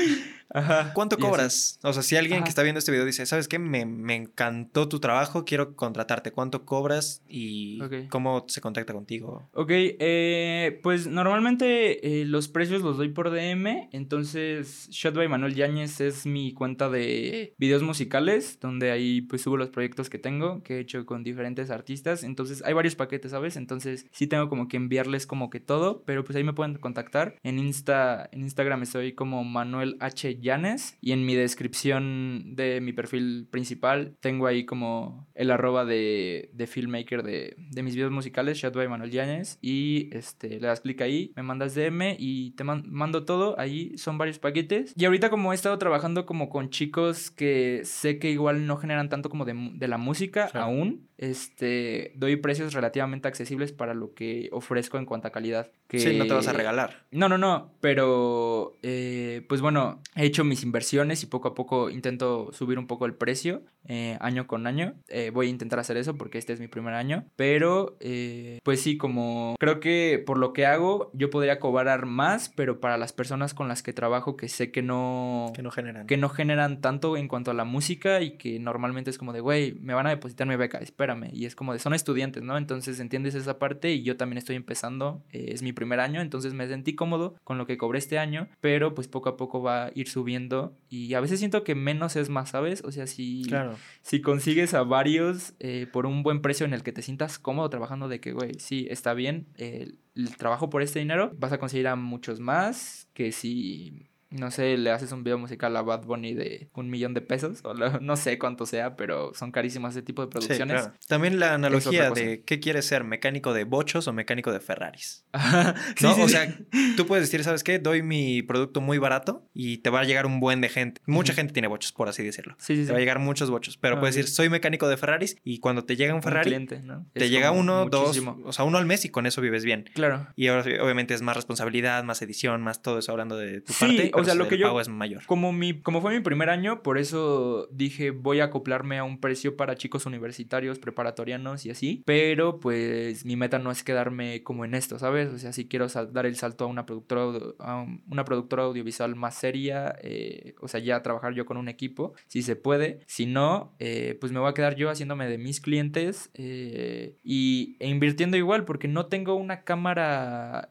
S2: Ajá. ¿Cuánto cobras? O sea, si alguien que está viendo este video dice, ¿sabes qué? Me, encantó tu trabajo, quiero contratarte. ¿Cuánto cobras y cómo se contacta contigo?
S1: Ok, eh, pues normalmente eh, los precios los doy por DM. Entonces, Shot by Manuel Yáñez es mi cuenta de videos musicales, donde ahí pues subo los proyectos que tengo, que he hecho con diferentes artistas. Entonces, hay varios paquetes, ¿sabes? Entonces, sí tengo como que enviarles como que todo, pero pues ahí me pueden contactar. En Insta, en Instagram estoy como Manuel H. Y en mi descripción de mi perfil principal tengo ahí como el arroba de, de filmmaker de, de, mis videos musicales, by Manuel Yanes y este, le das clic ahí, me mandas DM y te mando todo, ahí son varios paquetes. Y ahorita como he estado trabajando como con chicos que sé que igual no generan tanto como de, de la música aún, este, doy precios relativamente accesibles para lo que ofrezco en cuanto a calidad. Que...
S2: Sí, no te vas a regalar.
S1: No, no, no, pero eh, pues bueno, he hecho mis inversiones y poco a poco intento subir un poco el precio eh, año con año. Eh, voy a intentar hacer eso porque este es mi primer año, pero pues sí, como creo que por lo que hago yo podría cobrar más, pero para las personas con las que trabajo que sé que no...
S2: Que no generan.
S1: Que no generan tanto en cuanto a la música y que normalmente es como de, güey, me van a depositar mi beca, Y es como de, son estudiantes, ¿no? Entonces entiendes esa parte y yo también estoy empezando, es mi primer año, entonces me sentí cómodo con lo que cobré este año, pero pues poco a poco va a ir subiendo y a veces siento que menos es más, ¿sabes? O sea, si, si consigues a varios eh, por un buen precio en el que te sientas cómodo trabajando de que, güey, sí, está bien, el trabajo por este dinero, vas a conseguir a muchos más que si no sé, le haces un video musical a Bad Bunny de un millón de pesos, o [laughs] no sé cuánto sea, pero son carísimas ese tipo de producciones.
S2: También la analogía de qué quieres ser, mecánico de bochos o mecánico de Ferraris. [laughs] ¿No? o sea, tú puedes decir, ¿sabes qué? Doy mi producto muy barato y te va a llegar un buen de gente. Mucha gente tiene bochos, por así decirlo. Sí, sí, te va a llegar muchos bochos, pero ah, puedes decir, soy mecánico de Ferraris y cuando te llega un Ferrari, te llega uno, dos, o sea, uno al mes y con eso vives bien.
S1: Claro.
S2: Y ahora obviamente es más responsabilidad, más edición, más todo eso hablando de tu parte
S1: sea, lo que yo. es mayor. Como, mi, como fue mi primer año, por eso dije voy a acoplarme a un precio para chicos universitarios, preparatorianos y así. Pero pues mi meta no es quedarme como en esto, ¿sabes? O sea, si quiero dar el salto a una productora, a una productora audiovisual más seria, eh, o sea, ya trabajar yo con un equipo, si se puede. Si no, eh, pues me voy a quedar yo haciéndome de mis clientes eh, y, e invirtiendo igual, porque no tengo una cámara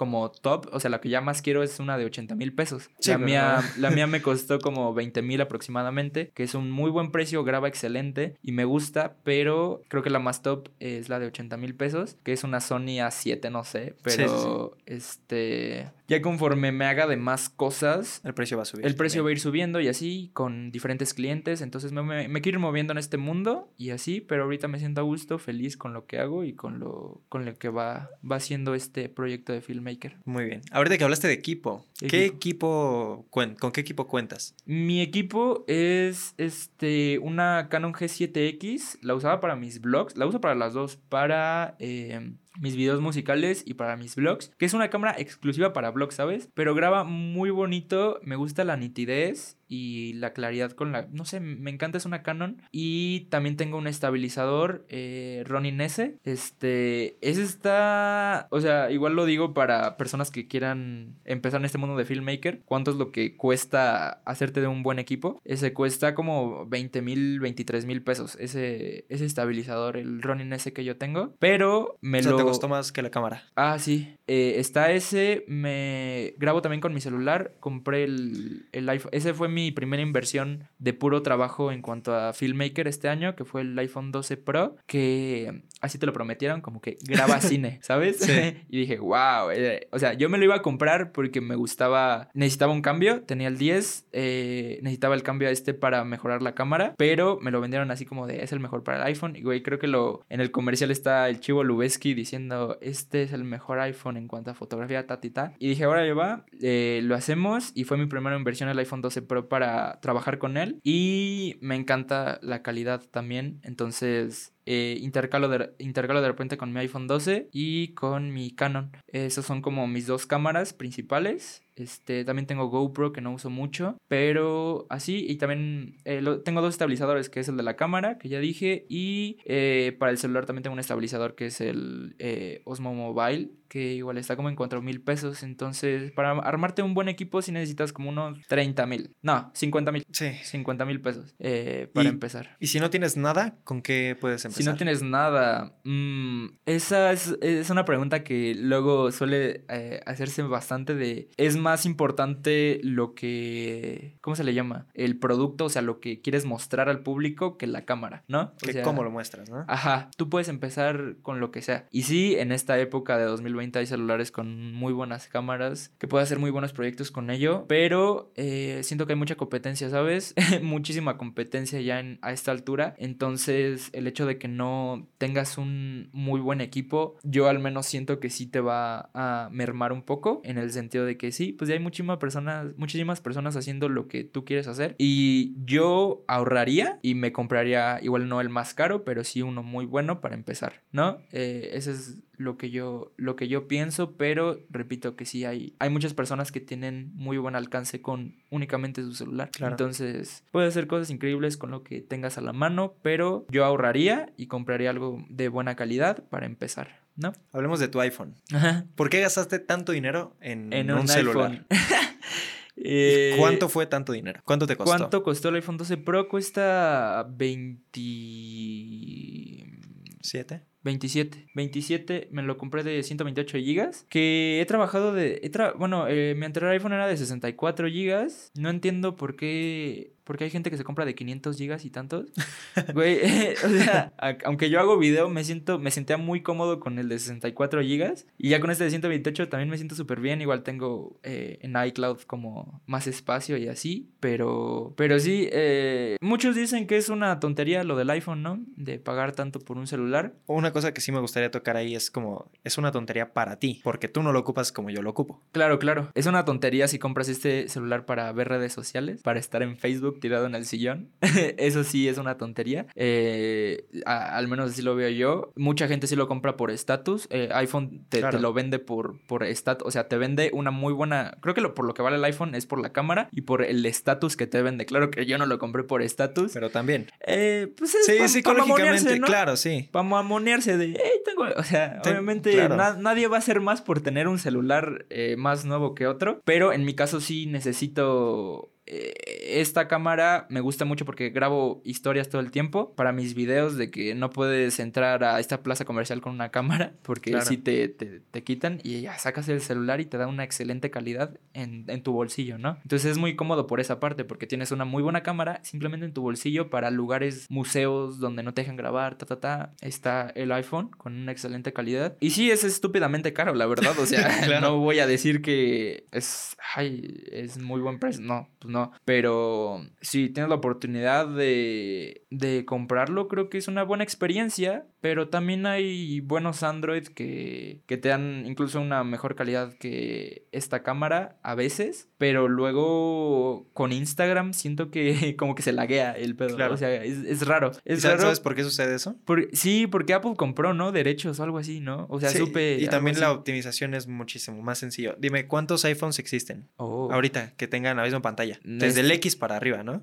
S1: como top, o sea, la que ya más quiero es una de 80 mil pesos. la, mía, [laughs] la mía me costó como 20 mil aproximadamente, que es un muy buen precio, graba excelente y me gusta, pero creo que la más top es la de 80 mil pesos, que es una Sony A7, no sé, pero este ya conforme me haga de más cosas,
S2: el precio va a subir.
S1: El precio va a ir subiendo y así con diferentes clientes. Entonces me, me, quiero ir moviendo en este mundo y así, pero ahorita me siento a gusto, feliz con lo que hago y con lo, con lo que va, va haciendo este proyecto de Filmmaker.
S2: Muy bien. Ahorita que hablaste de equipo, ¿qué equipo, con qué equipo cuentas?
S1: Mi equipo es este una Canon G7X. La usaba para mis vlogs. La uso para las dos. Para eh, mis videos musicales y para mis vlogs, que es una cámara exclusiva para vlogs, ¿sabes? Pero graba muy bonito, me gusta la nitidez y la claridad con la... No sé, me encanta, es una Canon. Y también tengo un estabilizador eh, Ronin S. Este, ese está... O sea, igual lo digo para personas que quieran empezar en este mundo de filmmaker. ¿Cuánto es lo que cuesta hacerte de un buen equipo? Ese cuesta como 20 mil, 23 mil pesos. Ese, ese estabilizador, el Ronin S que yo tengo. Pero me lo...
S2: te costó más que la cámara.
S1: Ah, sí. Eh, está ese. Me grabo también con mi celular. Compré el, el iPhone. Ese fue mi mi primera inversión de puro trabajo en cuanto a filmmaker este año, que fue el iPhone 12 Pro, que así te lo prometieron, como que graba [laughs] cine, ¿sabes? [laughs] y dije, wow, eh, o sea, yo me lo iba a comprar porque me gustaba, necesitaba un cambio, tenía el 10, eh, necesitaba el cambio a este para mejorar la cámara, pero me lo vendieron así como de, es el mejor para el iPhone, y güey, creo que lo, en el comercial está el chivo Lubeski diciendo, este es el mejor iPhone en cuanto a fotografía, tatita, y dije, ahora yo va, eh, lo hacemos, y fue mi primera inversión el iPhone 12 Pro para trabajar con él, y me encanta la calidad también, entonces eh, intercalo, de, intercalo de repente con mi iPhone 12 y con mi Canon. Esas son como mis dos cámaras principales. Este, también tengo GoPro que no uso mucho, pero así. Y también eh, tengo dos estabilizadores, que es el de la cámara, que ya dije. Y eh, para el celular también tengo un estabilizador que es el Osmo Mobile, que igual está como en 4 mil pesos. Entonces, para armarte un buen equipo, si necesitas como unos 30 mil. No, 50 mil. Sí. 50 mil pesos para empezar.
S2: ¿Y si no tienes nada, con qué puedes empezar?
S1: Si no tienes nada, mm, esa es, una pregunta que luego suele eh, hacerse bastante de, ¿es más importante lo que, ¿cómo se le llama? El producto, o sea, lo que quieres mostrar al público que la cámara, ¿no?
S2: que cómo lo muestras, ¿no?
S1: Ajá, tú puedes empezar con lo que sea. Y sí, en esta época de 2020 hay celulares con muy buenas cámaras, que puedes hacer muy buenos proyectos con ello, pero eh, siento que hay mucha competencia, ¿sabes? [laughs] Muchísima competencia ya en, a esta altura. Entonces, el hecho de que no tengas un muy buen equipo, yo al menos siento que sí te va a mermar un poco en el sentido de que sí, pues ya hay muchísimas personas, muchísimas personas haciendo lo que tú quieres hacer y yo ahorraría y me compraría igual no el más caro, pero sí uno muy bueno para empezar, ¿no? Eh, ese es lo que yo, lo que yo pienso, pero repito que sí hay, hay muchas personas que tienen muy buen alcance con únicamente su celular. Entonces, puedes hacer cosas increíbles con lo que tengas a la mano, pero yo ahorraría y compraría algo de buena calidad para empezar. ¿No?
S2: Hablemos de tu iPhone. ¿Por qué gastaste tanto dinero en, un, celular? [laughs] Eh, ¿Cuánto fue tanto dinero? ¿Cuánto te costó?
S1: ¿Cuánto costó el iPhone 12 Pro? Cuesta 20...
S2: ¿Siete?
S1: 27. 27 me lo compré de 128 GB. Que he trabajado de. bueno, eh, mi anterior iPhone era de 64 GB. No entiendo por qué porque hay gente que se compra de 500 gigas y tantos. [laughs] Güey, o sea, aunque yo hago video, me siento, me sentía muy cómodo con el de 64 gigas. Y ya con este de 128 también me siento súper bien. Igual tengo eh, en iCloud como más espacio y así. Pero, pero sí, eh, muchos dicen que es una tontería lo del iPhone, ¿no? De pagar tanto por un celular.
S2: Una cosa que sí me gustaría tocar ahí es como, es una tontería para ti, porque tú no lo ocupas como yo lo ocupo.
S1: Claro, claro. Es una tontería si compras este celular para ver redes sociales, para estar en Facebook tirado en el sillón. [laughs] Eso sí es una tontería. Eh, al menos así lo veo yo. Mucha gente sí lo compra por estatus. Eh, iPhone te, lo vende por, por estatus. O sea, te vende una muy buena. Creo que lo, por lo que vale el iPhone es por la cámara y por el estatus que te vende. Claro que yo no lo compré por estatus.
S2: Pero también.
S1: Eh, pues es sí, psicológicamente, claro, sí. Para mamonearse de, hey, tengo. O sea, obviamente nadie va a hacer más por tener un celular más nuevo que otro. Pero en mi caso sí necesito esta cámara me gusta mucho porque grabo historias todo el tiempo para mis videos de que no puedes entrar a esta plaza comercial con una cámara [laughs] porque si te, te, quitan y ya sacas el celular y te da una excelente calidad en, en, tu bolsillo, ¿no? Entonces es muy cómodo por esa parte porque tienes una muy buena cámara simplemente en tu bolsillo para lugares, museos donde no te dejan grabar, ta, ta, ta. Está el iPhone con una excelente calidad. Y sí, es estúpidamente caro, la verdad. O sea, [laughs] no voy a decir que es, ay, es muy buen precio. No, pues no pero si tienes la oportunidad de, de comprarlo, creo que es una buena experiencia. Pero también hay buenos Android que, que te dan incluso una mejor calidad que esta cámara a veces. Pero luego con Instagram siento que [laughs] como que se laguea el pedo. O sea, es, raro. Es
S2: ¿Sabes por qué sucede eso?
S1: sí, porque Apple compró, ¿no? Derechos o algo así, ¿no? O sea, supe.
S2: Y también la optimización es muchísimo más sencillo. Dime, ¿cuántos iPhones existen oh. ahorita que tengan la misma pantalla? Desde el X para arriba, ¿no?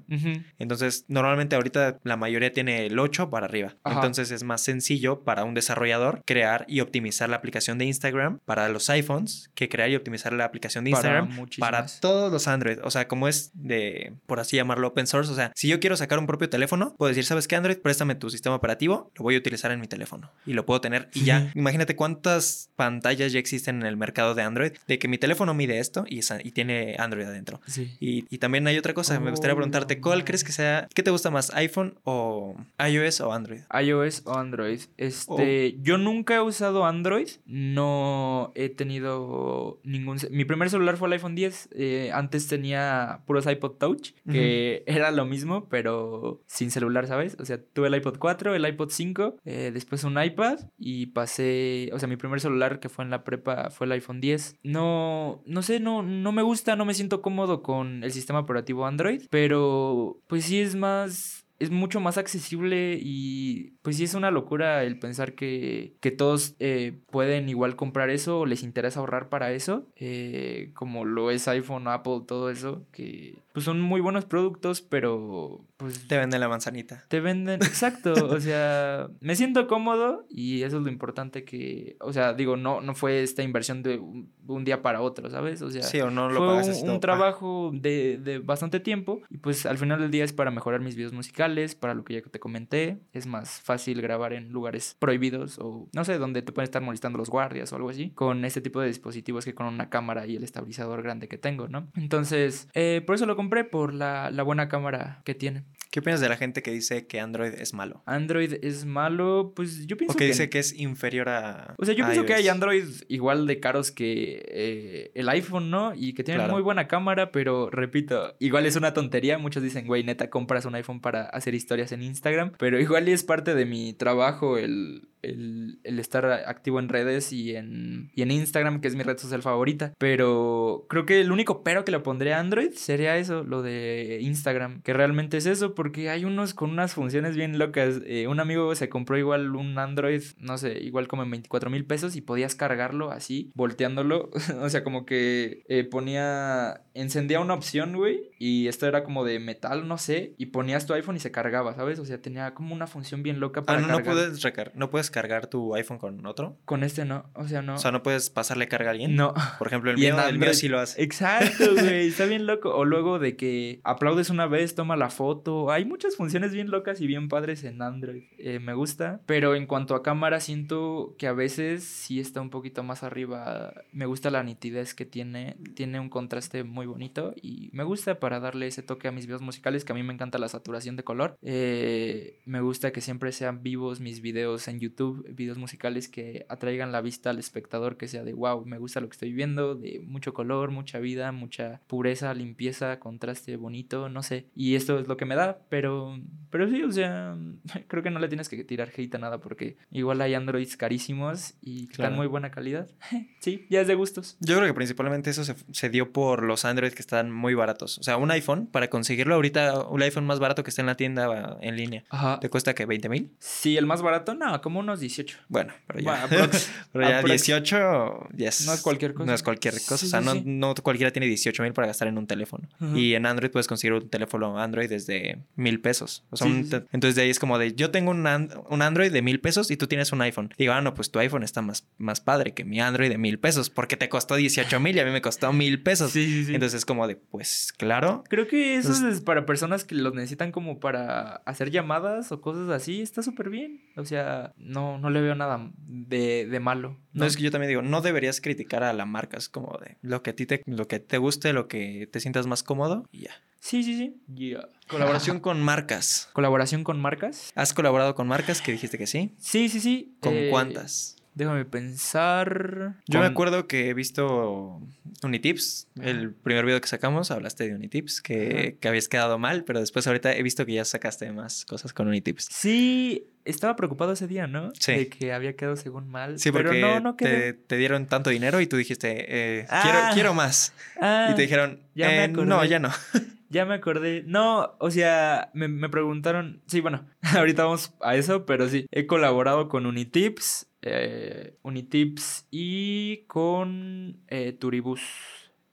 S2: Entonces, normalmente ahorita la mayoría tiene el 8 para arriba. Entonces es más sencillo para un desarrollador crear y optimizar la aplicación de Instagram para los iPhones que crear y optimizar la aplicación de Instagram para, todos los Android. O sea, como es de, por así llamarlo, open source. O sea, si yo quiero sacar un propio teléfono, puedo decir, ¿sabes qué, Android? Préstame tu sistema operativo, lo voy a utilizar en mi teléfono y lo puedo tener. Y ya, imagínate cuántas pantallas ya existen en el mercado de Android de que mi teléfono mide esto y, y tiene Android adentro. Y, y, también hay otra cosa, me gustaría preguntarte, ¿cuál crees que sea, qué te gusta más, iPhone o iOS o Android?
S1: iOS o Android. Este, oh. yo nunca he usado Android, no he tenido ningún... Mi primer celular fue el iPhone 10, eh, antes tenía puros iPod Touch, que [laughs] era lo mismo, pero sin celular, ¿sabes? O sea, tuve el iPod 4, el iPod 5, eh, después un iPad y pasé, o sea, mi primer celular que fue en la prepa fue el iPhone 10. No, no sé, no, no me gusta, no me siento cómodo con el sistema operativo Android, pero pues sí es más es mucho más accesible y pues sí es una locura el pensar que, que todos eh, pueden igual comprar eso o les interesa ahorrar para eso, eh, como lo es iPhone, Apple, todo eso, que pues son muy buenos productos, pero pues...
S2: Te venden la manzanita.
S1: Te venden, exacto, [laughs] o sea, me siento cómodo y eso es lo importante que, o sea, digo, no, no fue esta inversión de un, día para otro, ¿sabes? O sea,
S2: sí, o no lo
S1: fue un, un trabajo de, de bastante tiempo y pues al final del día es para mejorar mis videos musicales, para lo que ya te comenté, es más fácil grabar en lugares prohibidos o no sé, donde te pueden estar molestando los guardias o algo así, con este tipo de dispositivos que con una cámara y el estabilizador grande que tengo, ¿no? Entonces, eh, por eso lo compré por la, la buena cámara que tiene.
S2: ¿Qué opinas de la gente que dice que Android es malo?
S1: Android es malo, pues yo pienso
S2: o que... dice que es inferior a...
S1: O sea, yo pienso que hay Android igual de caros que eh, el iPhone, ¿no? Y que tienen muy buena cámara, pero repito, igual es una tontería. Muchos dicen, güey, neta, compras un iPhone para hacer historias en Instagram, pero igual es parte de mi trabajo el, el, estar activo en redes y en, y en Instagram, que es mi red social favorita. Pero creo que el único pero que le pondré a Android sería eso, lo de Instagram, que realmente es eso, porque hay unos con unas funciones bien locas. Eh, un amigo se compró igual un Android, no sé, igual como en 24 mil pesos y podías cargarlo así, volteándolo. [laughs] o sea, como que eh, ponía, encendía una opción, güey, y esto era como de metal, no sé, y ponías tu iPhone y se cargaba, ¿sabes? O sea, tenía como una función bien loca
S2: para... Ah, no, no puedes recargar, no puedes cargar tu iPhone con otro?
S1: Con este no, o sea, no.
S2: O sea, no puedes pasarle carga a alguien. No. Por ejemplo, [laughs] el, mío, el mío sí lo hace.
S1: Exacto, [laughs] güey, está bien loco. O luego de que aplaudes una vez, toma la foto. Hay muchas funciones bien locas y bien padres en Android. Eh, me gusta. Pero en cuanto a cámara, siento que a veces sí está un poquito más arriba. Me gusta la nitidez que tiene. Tiene un contraste muy bonito y me gusta para darle ese toque a mis videos musicales que a mí me encanta la saturación de color. Eh, me gusta que siempre sean vivos mis videos en YouTube videos musicales que atraigan la vista al espectador, que sea de wow, me gusta lo que estoy viendo, de mucho color, mucha vida, mucha pureza, limpieza, contraste bonito, no sé. Y esto es lo que me da, pero, pero sí, o sea, [laughs] creo que no le tienes que tirar hate a nada porque igual hay Androids carísimos y están muy buena calidad. [laughs] sí, ya es de gustos.
S2: Yo creo que principalmente eso se, dio por los Androids que están muy baratos. O sea, un iPhone, para conseguirlo ahorita, un iPhone más barato que está en la tienda en línea, ¿te cuesta que 20 mil?
S1: Sí, el más barato, no, como unos 18.
S2: Bueno, pero ya, [laughs] pero ya 18 yes,
S1: no es cualquier cosa.
S2: No es cualquier cosa. o sea, no, no, cualquiera tiene 18 mil para gastar en un teléfono. Y en Android puedes conseguir un teléfono Android desde mil pesos. O sea, entonces de ahí es como de, yo tengo un, un, Android de mil pesos y tú tienes un iPhone. digo, ah, no, pues tu iPhone está más, más padre que mi Android de mil pesos porque te costó 18 mil y a mí me costó mil pesos. Entonces es como de, pues claro.
S1: Creo que eso es para personas que los necesitan como para hacer llamadas o cosas así. Está súper bien. O sea, no, no le veo nada de, malo.
S2: ¿no? es que yo también digo, no deberías criticar a la marca, es como de lo que a ti te, lo que te guste, lo que te sientas más cómodo y ya.
S1: Sí, sí, sí.
S2: Colaboración [laughs] con marcas.
S1: ¿Colaboración con marcas?
S2: ¿Has colaborado con marcas que dijiste que sí?
S1: Sí, sí, sí.
S2: ¿Con eh, cuántas?
S1: Déjame pensar.
S2: Yo me acuerdo que he visto Unitips. El primer video que sacamos hablaste de Unitips, que, que, habías quedado mal, pero después ahorita he visto que ya sacaste más cosas con Unitips.
S1: Sí, estaba preocupado ese día, ¿no? Sí. De que había quedado según mal.
S2: Sí, pero no, no te, te, dieron tanto dinero y tú dijiste, eh, quiero, ah. quiero más. y te dijeron, ya eh, no, ya no. [laughs]
S1: Ya me acordé. No, o sea, me, me, preguntaron. Sí, bueno, [laughs] ahorita vamos a eso, pero sí. He colaborado con Unitips, eh, Unitips y con eh, Turibus.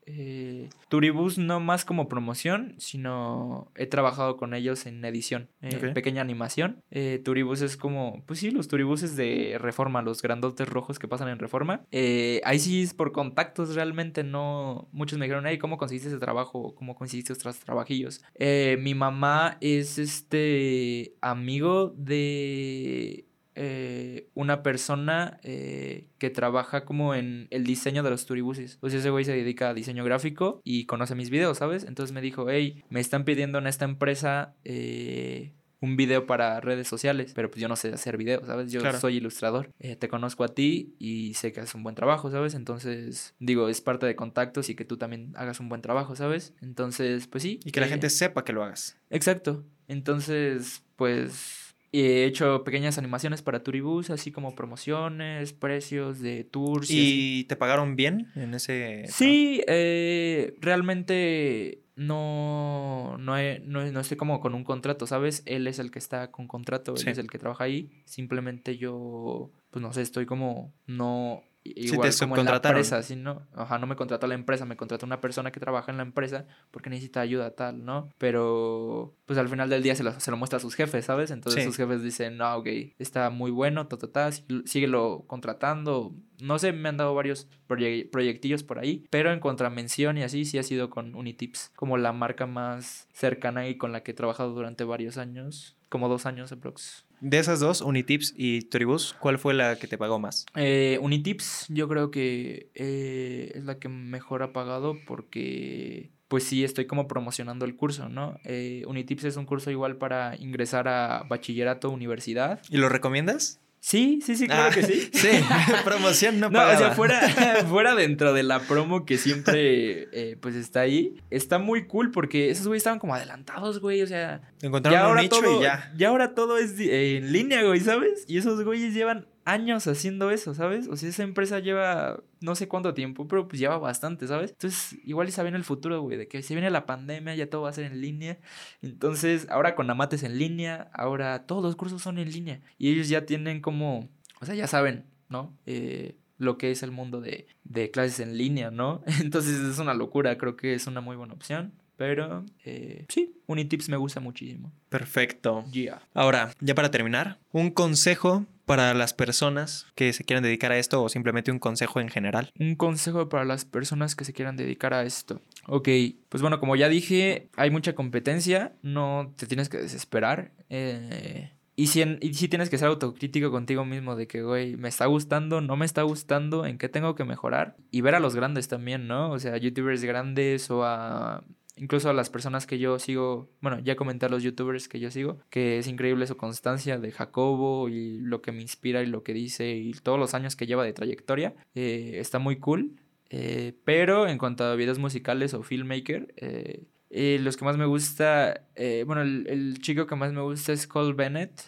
S1: Eh, Turibus no más como promoción, sino he trabajado con ellos en edición, en pequeña animación. Eh, Turibus es como, pues sí, los Turibuses de Reforma, los grandotes rojos que pasan en Reforma. Eh, ahí sí es por contactos, realmente no. Muchos me dijeron, hey, ¿cómo conseguiste ese trabajo? ¿Cómo conseguiste otros trabajillos? Eh, mi mamá es este amigo de eh, una persona eh, que trabaja como en el diseño de los turibuses. O sea, ese güey se dedica a diseño gráfico y conoce mis videos, ¿sabes? Entonces me dijo, hey, me están pidiendo en esta empresa eh, un video para redes sociales, pero pues yo no sé hacer videos, ¿sabes? Yo soy ilustrador, te conozco a ti y sé que haces un buen trabajo, ¿sabes? Entonces, digo, es parte de contactos y que tú también hagas un buen trabajo, ¿sabes? Entonces, pues sí.
S2: Y que la gente sepa que lo hagas.
S1: Exacto. Entonces, pues he hecho pequeñas animaciones para Turibus, así como promociones, precios de tours.
S2: ¿Y, te pagaron bien en ese...?
S1: Sí, eh, realmente no, no, no, estoy como con un contrato, ¿sabes? Él es el que está con contrato, él es el que trabaja ahí. Simplemente yo, pues no sé, estoy como no Igual como en la empresa, ¿sí, no? Ajá, no me contrató la empresa, me contrató una persona que trabaja en la empresa porque necesita ayuda tal, ¿no? Pero pues al final del día se lo, se lo muestra a sus jefes, ¿sabes? Entonces sus jefes dicen, no, ok, está muy bueno, ta, ta, ta, síguelo contratando. No sé, me han dado varios proyectillos por ahí, pero en contramención y así sí ha sido con Unitips, como la marca más cercana y con la que he trabajado durante varios años, como dos años aprox.
S2: De esas dos, Unitips y Turibus, ¿cuál fue la que te pagó más?
S1: Eh, Unitips yo creo que eh, es la que mejor ha pagado porque pues sí estoy como promocionando el curso, ¿no? Eh, Unitips es un curso igual para ingresar a bachillerato, universidad.
S2: ¿Y lo recomiendas?
S1: Sí, sí, sí, claro que sí. [laughs]
S2: Sí, [laughs] promoción no,
S1: no O sea, fuera, [laughs] fuera dentro de la promo que siempre eh, pues está ahí, está muy cool porque esos güeyes estaban como adelantados, güey. O sea,
S2: encontraron un nicho y ya.
S1: Ya ahora todo es en línea, güey, ¿sabes? Y esos güeyes llevan años haciendo eso, ¿sabes? O sea, esa empresa lleva no sé cuánto tiempo, pero pues lleva bastante, ¿sabes? Entonces, igual ya en el futuro, güey, de que si viene la pandemia, ya todo va a ser en línea. Entonces, ahora con Amates en línea, ahora todos los cursos son en línea. Y ellos ya tienen como, o sea, ya saben, ¿no? Eh, lo que es el mundo de, de clases en línea, ¿no? [laughs] Entonces es una locura, creo que es una muy buena opción. Pero eh, sí, Unitips me gusta muchísimo.
S2: Perfecto. Yeah. Ahora, ya para terminar, un consejo para las personas que se quieran dedicar a esto o simplemente un consejo en general?
S1: Un consejo para las personas que se quieran dedicar a esto. Ok, pues bueno, como ya dije, hay mucha competencia, no te tienes que desesperar. Eh, y si, y si tienes que ser autocrítico contigo mismo de que, güey, me está gustando, no me está gustando, en qué tengo que mejorar. Y ver a los grandes también, ¿no? O sea, youtubers grandes o a incluso a las personas que yo sigo, bueno, ya comenté a los youtubers que yo sigo, que es increíble su constancia de Jacobo y lo que me inspira y lo que dice y todos los años que lleva de trayectoria, eh, está muy cool. Eh, pero en cuanto a videos musicales o filmmaker, eh, los que más me gusta, bueno, el, chico que más me gusta es Cole Bennett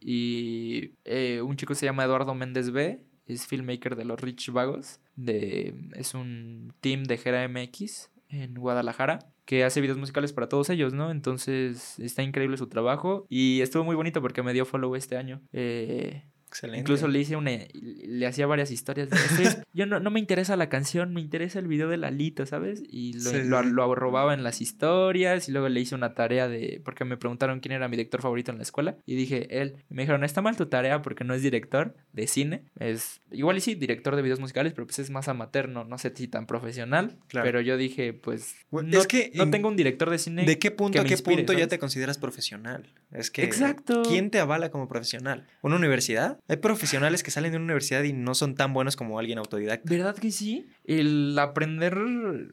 S1: y un chico se llama Eduardo Méndez B, es filmmaker de los Rich Vagos, de, es un team de Gera MX en Guadalajara que hace videos musicales para todos ellos, ¿no? Entonces está increíble su trabajo y estuvo muy bonito porque me dio follow este año. Eh, Excelente. Incluso le hice una, le hacía varias historias. yo no, no, me interesa la canción, me interesa el video de Lalito, ¿sabes? Y lo, lo, robaba en las historias y luego le hice una tarea de, porque me preguntaron quién era mi director favorito en la escuela y dije él. Y me dijeron, está mal tu tarea porque no es director de cine, es igual y sí, director de videos musicales, pero pues es más amateur, no, no sé si tan profesional. Pero yo dije, pues, no, es que no tengo un director de cine.
S2: ¿De qué punto a qué punto ya te consideras profesional? Es que, Exacto. ¿quién te avala como profesional? ¿Una universidad? Hay profesionales que salen de una universidad y no son tan buenos como alguien autodidacta.
S1: ¿Verdad que sí? El aprender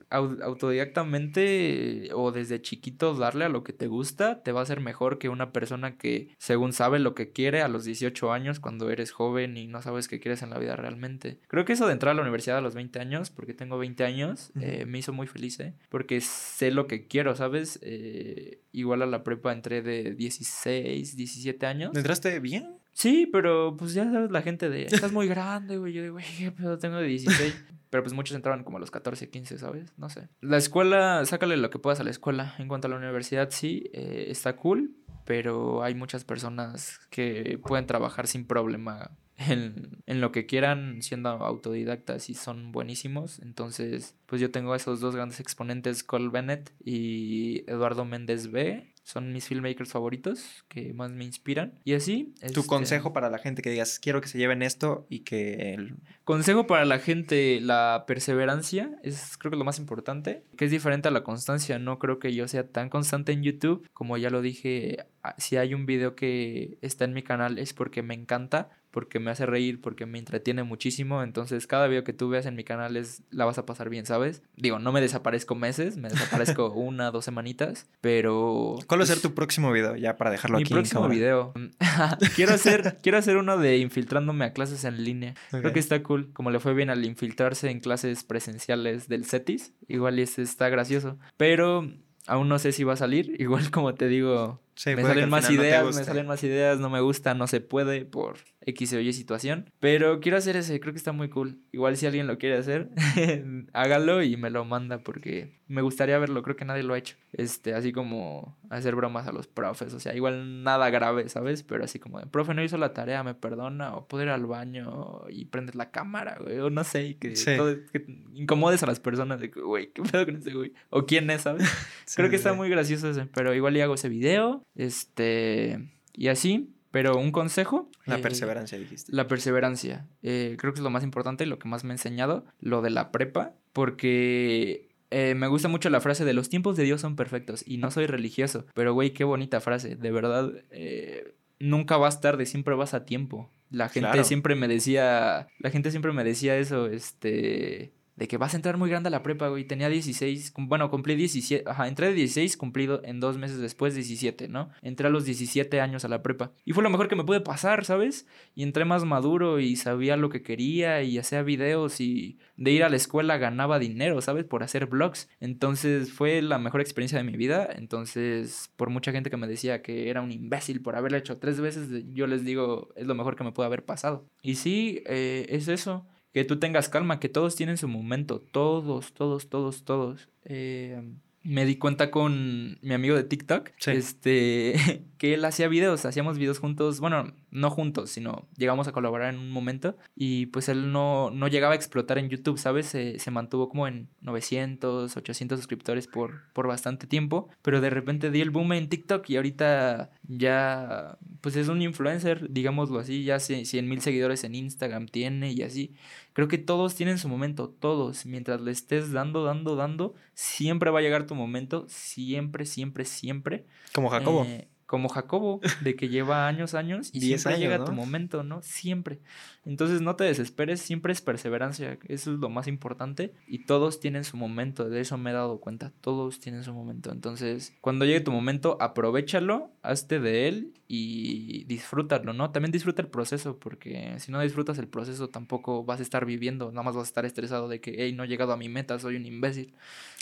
S1: autodidactamente o desde chiquito darle a lo que te gusta te va a hacer mejor que una persona que según sabe lo que quiere a los 18 años cuando eres joven y no sabes qué quieres en la vida realmente. Creo que eso de entrar a la universidad a los 20 años, porque tengo 20 años, eh, me hizo muy feliz, ¿eh? Porque sé lo que quiero, ¿sabes? Eh, igual a la prepa entré de 16, 17 años.
S2: ¿Entraste bien?
S1: Sí, pero pues ya sabes la gente de, estás muy grande, güey. Yo digo, güey, ¿qué pedo? Tengo de 16. pero pues muchos entraban como a los 14, 15, ¿sabes? No sé. La escuela, sácale lo que puedas a la escuela. En cuanto a la universidad, sí, eh, está cool, pero hay muchas personas que pueden trabajar sin problema en, en, lo que quieran siendo autodidactas y son buenísimos. Entonces, pues yo tengo esos dos grandes exponentes, Cole Bennett y Eduardo Méndez B son mis filmmakers favoritos que más me inspiran. Y así.
S2: Tu este, consejo para la gente que digas, quiero que se lleven esto y que. El...
S1: Consejo para la gente, la perseverancia es creo que lo más importante, que es diferente a la constancia. No creo que yo sea tan constante en YouTube, como ya lo dije, ah, si hay un video que está en mi canal es porque me encanta, porque me hace reír, porque me entretiene muchísimo. Entonces, cada video que tú veas en mi canal es la vas a pasar bien, ¿sabes? Digo, no me desaparezco meses, me desaparezco [laughs] una, dos semanitas, pero.
S2: ¿Cuál va a ser tu próximo video? Ya para dejarlo aquí.
S1: Mi próximo video. [laughs] quiero hacer, quiero hacer uno de infiltrándome a clases en línea. Creo que está cool. Como le fue bien al infiltrarse en clases presenciales del CETIS. Igual está gracioso. Pero aún no sé si va a salir. Igual como te digo, me salen más ideas, me salen más ideas, no me gusta, no se puede por X o Y situación. Pero quiero hacer ese, creo que está muy cool. Igual si alguien lo quiere hacer, [laughs] hágalo y me lo manda porque me gustaría verlo, creo que nadie lo ha hecho. Este, así como hacer bromas a los profes, o sea, igual nada grave, ¿sabes? Pero así como, profe no hizo la tarea, me perdona, o puedo ir al baño y prendes la cámara, güey, o no sé, que, que incomodes a las personas de, güey, ¿qué pedo con ese güey? O quién es, ¿sabes? [laughs] creo que está muy gracioso ese, pero igual y hago ese video este, y así. Pero un consejo.
S2: La eh, perseverancia, dijiste.
S1: La perseverancia. Eh, creo que es lo más importante, lo que más me ha enseñado, lo de la prepa, porque eh, me gusta mucho la frase de los tiempos de Dios son perfectos y no soy religioso. Pero, güey, qué bonita frase. De verdad, nunca vas tarde, siempre vas a tiempo. La gente siempre me decía, la gente siempre me decía eso, este de que vas a entrar muy grande a la prepa, güey. Tenía 16, bueno, cumplí 17, ajá, entré de 16, cumplido en dos meses después, 17, ¿no? Entré a los 17 años a la prepa. Y fue lo mejor que me pude pasar, ¿sabes? Y entré más maduro y sabía lo que quería y hacía videos y de ir a la escuela ganaba dinero, ¿sabes? Por hacer vlogs. Entonces fue la mejor experiencia de mi vida. Entonces, por mucha gente que me decía que era un imbécil por haberlo hecho tres veces, yo les digo, es lo mejor que me puede haber pasado. Y sí, eh, es eso que tú tengas calma, que todos tienen su momento, todos, todos, todos, todos. Eh, me di cuenta con mi amigo de TikTok, este, [laughs] que él hacía videos, hacíamos videos juntos, bueno, no juntos, sino llegamos a colaborar en un momento y pues él no, no llegaba a explotar en YouTube, ¿sabes? Se, se mantuvo como en 900, 800 suscriptores por, por bastante tiempo, pero de repente di el boom en TikTok y ahorita ya, pues es un influencer, digámoslo así, ya 100 mil seguidores en Instagram tiene y así. Creo que todos tienen su momento, todos. Mientras le estés dando, dando, dando, siempre va a llegar tu momento, siempre, siempre, siempre.
S2: Como Jacobo.
S1: Eh, como Jacobo, de que lleva años, años y siempre llega tu momento, ¿no? Siempre. Entonces no te desesperes, siempre es perseverancia, eso es lo más importante y todos tienen su momento, de eso me he dado cuenta, todos tienen su momento. Entonces, cuando llegue tu momento, aprovechalo, hazte de él y disfrútalo, ¿no? También disfruta el proceso, porque si no disfrutas el proceso tampoco vas a estar viviendo, nada más vas a estar estresado de que, hey, no he llegado a mi meta, soy un imbécil.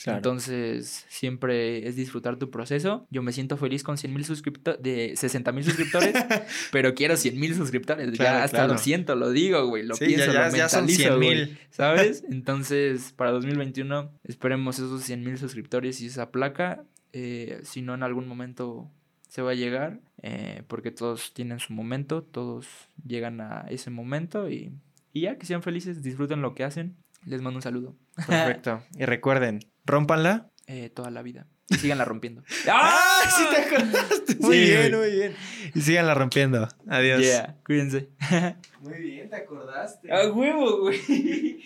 S1: Entonces, siempre es disfrutar tu proceso. Yo me siento feliz con 100 mil suscriptores, de 60 mil suscriptores, [laughs] pero quiero 100 mil suscriptores, ya hasta lo siento, lo digo, güey, lo pienso, ya, lo mentalizo, güey, ¿sabes? [laughs] Entonces, para 2021 esperemos esos 100 mil suscriptores y esa placa, eh, si no en algún momento se va a llegar, eh, porque todos tienen su momento, todos llegan a ese momento y, y ya, que sean felices, disfruten lo que hacen. Les mando un saludo.
S2: Perfecto. [laughs] y recuerden, rompanla.
S1: Eh, toda la vida. Y síganla rompiendo. [laughs]
S2: ¡Ah! Sí te acordaste. Muy bien, muy bien. Y síganla rompiendo. Adiós.
S1: Yeah, cuídense. [laughs]
S2: muy bien, te acordaste.
S1: A huevo, güey.